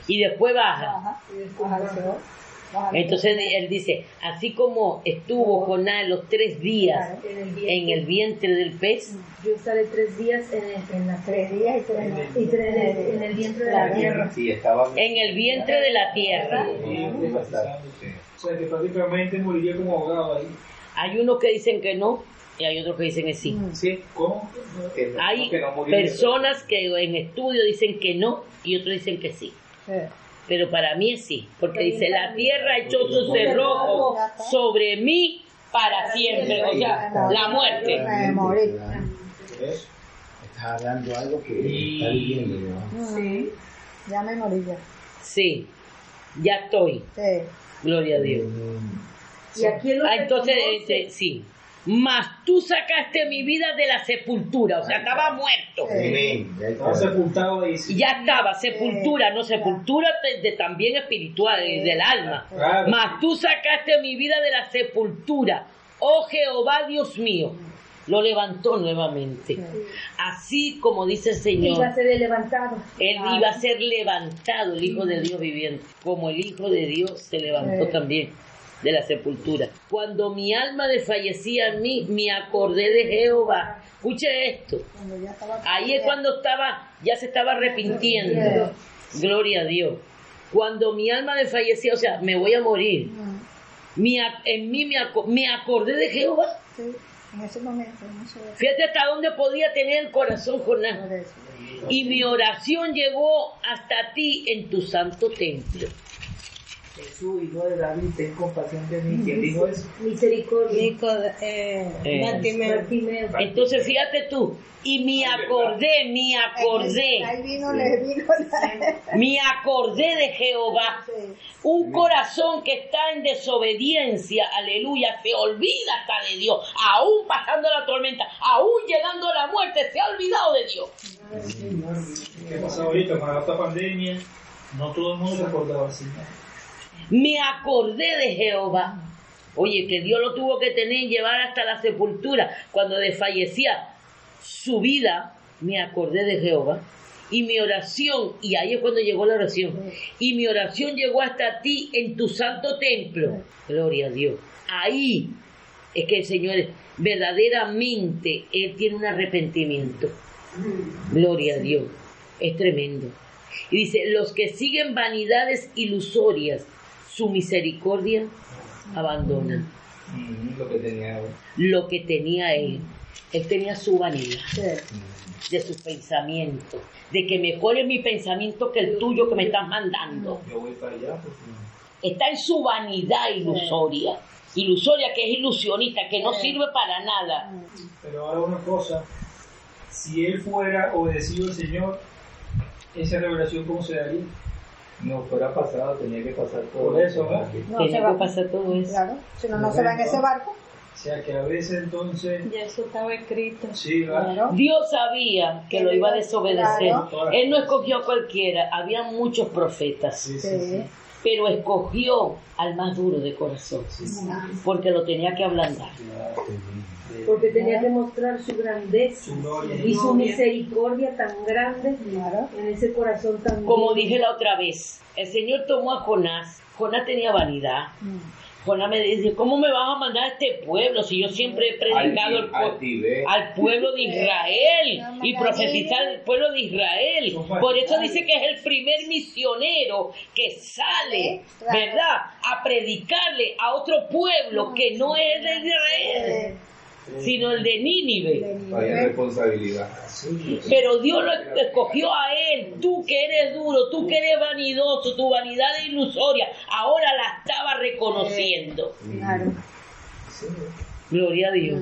Y después baja. Baja. Y después Baja Entonces él dice, así como estuvo Jonás los tres días En el vientre. en el vientre del pez, Yo estaré tres días en, el- en la Tres días y tres y tres en el, en el vientre de la tierra. Sí, estaba en el vientre de la tierra. O sea, que prácticamente moriría como ahogado ahí. Hay unos que dicen que no y hay otros que dicen que sí. Sí, ¿Cómo? que no, Hay que no murió. personas que en estudio dicen que no y otros dicen que sí. Sí. Pero para mí es sí, porque dice, la tierra echó su cerrojo sobre mí para siempre, o sea, la muerte. Me morí. ¿Ves? Estás hablando algo que está viviendo, ¿no? Sí. Ya me morí ya. Sí, ya estoy, Sí. gloria a Dios. Y aquí lo Ah, que entonces, este, sí. Mas tú sacaste mi vida de la sepultura, o sea, estaba muerto. Ya Estaba está. sepultado ahí. sí. Ya estaba, sepultura, no sepultura de, de también espiritual, eh, del alma. Claro. Mas tú sacaste mi vida de la sepultura, oh Jehová Dios mío. Lo levantó nuevamente. Así como dice el Iba a Señor, ser levantado. él iba a ser levantado, el Hijo de Dios viviente, como el Hijo de Dios se levantó Sí. también de la sepultura. Cuando mi alma desfallecía en mí, me acordé de Jehová. Escuche esto. Ahí es cuando estaba, ya se estaba arrepintiendo. Gloria a Dios. Cuando mi alma desfallecía, o sea, me voy a morir. Mm, en mí me, aco- me acordé de Jehová. Sí. En ese momento, no. Fíjate hasta dónde podía tener el corazón Jonás. Y mi oración llegó hasta ti en tu santo templo. Jesús, hijo de David, ten compasión de mí. ¿Quién dijo eso? Misericordia. Eh, Eh. Bartimeo. Bartimeo. Entonces fíjate tú, y me acordé, me acordé, Ahí vino, le vino la... me acordé de Jehová. Un corazón que está en desobediencia, aleluya, se olvida hasta de Dios. Aún pasando la tormenta, aún llegando a la muerte, se ha olvidado de Dios. ¿Qué ha pasado ahorita con esta pandemia? No todo el mundo se acordaba así. Me acordé de Jehová. Oye, que Dios lo tuvo que tener y llevar hasta la sepultura. Cuando desfallecía su vida, me acordé de Jehová. Y mi oración, y ahí es cuando llegó la oración, y mi oración llegó hasta ti en tu santo templo. Gloria a Dios. Ahí es que el Señor, verdaderamente, Él tiene un arrepentimiento. Gloria a Dios. Es tremendo. Y dice, los que siguen vanidades ilusorias, su misericordia abandonan. Mm, lo que tenía. Lo que tenía él, él tenía su vanidad Sí. de sus pensamientos, de que mejor es mi pensamiento que el tuyo que me estás mandando. Yo voy para allá. Pues, Está en su vanidad ilusoria. Ilusoria que es ilusionista, que no sirve para nada. Pero ahora una cosa, si él fuera obedecido al Señor, esa revelación cómo se daría. No fuera pasado, tenía que pasar todo. Por eso, ¿no? No Tenía se que va. pasar todo eso. Claro. Si no, no se va en ese barco. O sea que a veces entonces, Ya eso estaba escrito. sí, ¿verdad? Claro. Dios sabía que lo iba a desobedecer. Claro. Él no escogió a cualquiera, había muchos profetas. Sí, sí, sí. Sí. Pero escogió al más duro de corazón, porque lo tenía que ablandar. Porque tenía que mostrar su grandeza y su misericordia tan grande en ese corazón tan Como dije la otra vez, el Señor tomó a Jonás, Jonás tenía vanidad. Jonás me dice, ¿cómo me vas a mandar a este pueblo si yo siempre he predicado al, pue- al pueblo de Israel y profetizar al pueblo de Israel? Por eso dice que es el primer misionero que sale. ¿verdad? A predicarle a otro pueblo que no es de Israel. Sino el de Nínive. Vaya responsabilidad. Pero Dios lo escogió a él. Tú que eres duro, tú que eres vanidoso, tu vanidad es ilusoria. Ahora la estaba reconociendo. Claro. Gloria a Dios.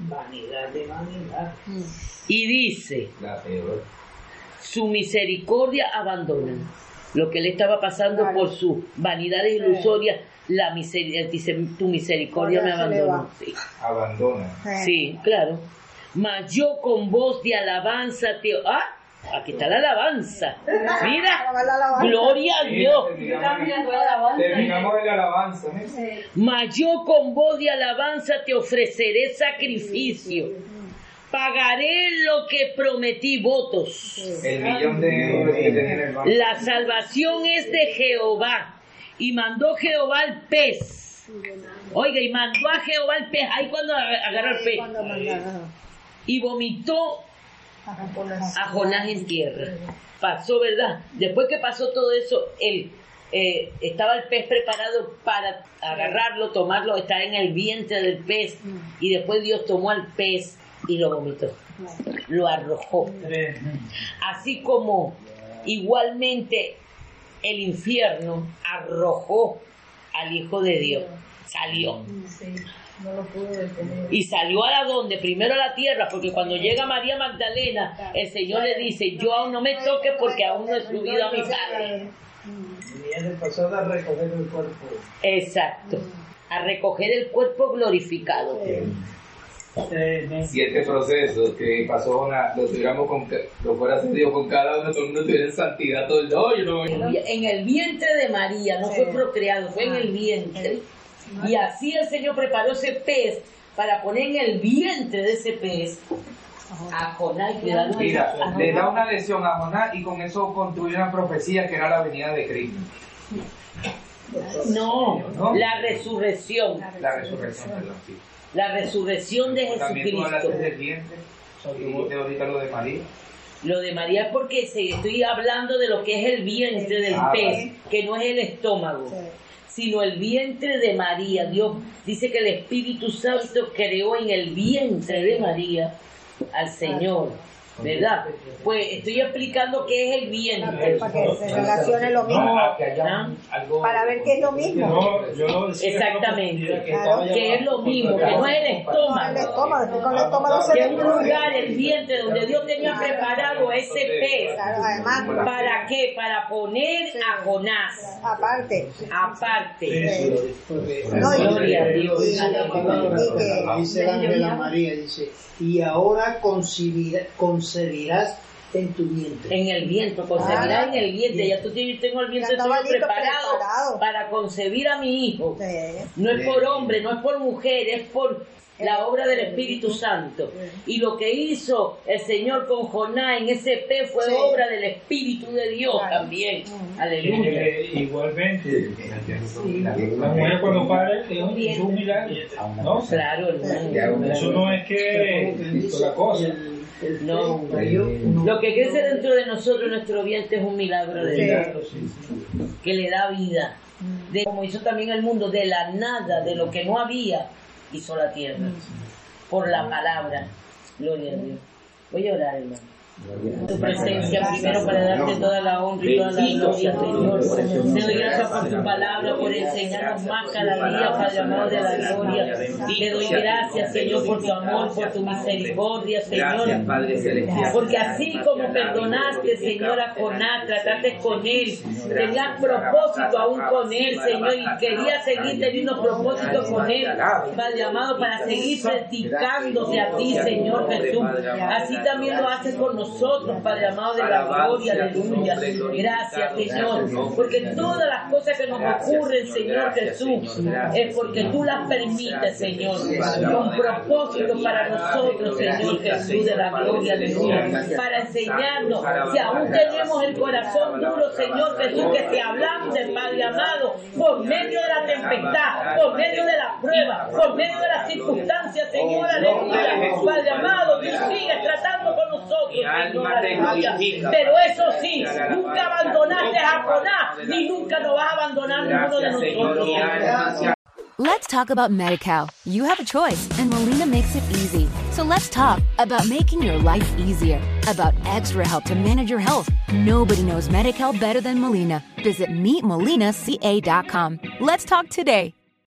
Vanidad de vanidad. Y dice, su misericordia abandona. Lo que le estaba pasando Claro. por su vanidades ilusorias, la misericordia, dice, tu misericordia me Ahora abandonó. Sí. Abandona. Sí, claro. Mas yo con voz de alabanza te... ¡Ah! Aquí está la alabanza. Mira. La alabanza. Gloria a Dios. Terminamos el alabanza. ¿eh? Mas yo con voz de alabanza te ofreceré sacrificio. Pagaré lo que prometí votos. El millón de euros que tenía en el banco. La salvación es de Jehová. Y mandó Jehová el pez. Oiga, y mandó a Jehová el pez. Ahí cuando ag- agarró el pez. Y vomitó a Jonás. a Jonás en tierra. Pasó, ¿verdad? Después que pasó todo eso, él eh, estaba el pez preparado para agarrarlo, tomarlo, estar en el vientre del pez. Y después Dios tomó al pez y lo vomitó. Lo arrojó. Así como igualmente el infierno arrojó al Hijo de Dios. Salió. Sí, no lo pudo detener. Y salió a la donde, primero a la tierra, porque cuando llega María Magdalena, el Señor le dice, yo aún no me toque porque aún no he subido a mi Padre. Viene pasado a recoger el cuerpo. Exacto. A recoger el cuerpo glorificado. Si este proceso que pasó una, lo tuviéramos con, lo fuera sentido con cada uno, todo el mundo tuviera en santidad todo el no, yo no En el vientre de María, no fue procreado, fue en el vientre. Y así el Señor preparó ese pez para poner en el vientre de ese pez a Jonás y. Mira, a le da una lección a Jonás y con eso construye una profecía que era la venida de Cristo. No, ¿No? la resurrección. La resurrección, perdón, sí. La resurrección de Jesucristo. hablaste del vientre, y dijiste ahorita lo de María. Lo de María es porque se, estoy hablando de lo que es el vientre del Ah, pez, que no es el estómago, sino el vientre de María. Dios dice que el Espíritu Santo creó en el vientre de María al Señor, ¿verdad? Pues estoy explicando qué es el vientre. Para que se relacione lo mismo. No, ¿Ah? Para ver qué es lo mismo. Exactamente, que es lo mismo, que no es el No, el estómago. estómago, con el estómago se que es un lugar, el vientre, donde Dios tenía preparado ese pez. Claro, además, ¿Para qué? Para poner a Jonás aparte. aparte. No, Gloria a Dios. y- que- Dice el ángel a María, dice, y ahora concebirá- concebirás en tu vientre. En el vientre, concebirá en el vientre. Ya tú tienes, tengo el vientre preparado, preparado. para concebir a mi hijo. Sí. No es por hombre, no es por mujer, es por la obra del Espíritu Santo. Y lo que hizo el Señor con Jonás en ese pez fue Sí. obra del Espíritu de Dios Claro. también. Aleluya. Eh, igualmente, la mujer cuando pare es un, es un milagro. ¿no? Claro, hermano. Eso no es que la cosa. No. Lo que crece dentro de nosotros, nuestro vientre, es un milagro de. Dios. Que le da vida. De, como hizo también el mundo, de la nada, de lo que no había, hizo la tierra. Por la palabra. Gloria a Dios. Voy a orar, hermano. Tu presencia primero para darte toda la honra y toda la gloria, Señor. Te doy gracias por tu palabra, por enseñarnos más cada día, Padre amado de la gloria. Te doy gracias, Señor, por tu amor, por tu misericordia, Señor. Porque así como perdonaste, Señor, a Jonás, trataste con él, tenías propósito aún con él, Señor, y querías seguir teniendo propósito con él, Padre amado, para seguir predicándote a ti, Señor Jesús. Así también lo haces con nosotros, Padre amado de la gloria, aleluya. Gracias, Señor, porque todas las cosas que nos ocurren, Señor Jesús, es porque tú las permites, Señor, con propósito para nosotros, Señor Jesús de la gloria, aleluya, para enseñarnos, si aún tenemos el corazón duro, Señor Jesús, que te hablamos del Padre amado, por medio de la tempestad, por medio de la prueba, por medio de las circunstancias, Señor, aleluya, Padre amado, tú sigues tratando con nosotros, Señor, aleluya, pero eso sí, nunca abandonaste a Jonás, ni nunca nos vas a abandonar ninguno de nosotros, Let's talk about MediCal. You have a choice, and Molina makes it easy. So let's talk about making your life easier, about extra help to manage your health. Nobody knows MediCal better than Molina. Visit meetmolinaca.com. Let's talk today.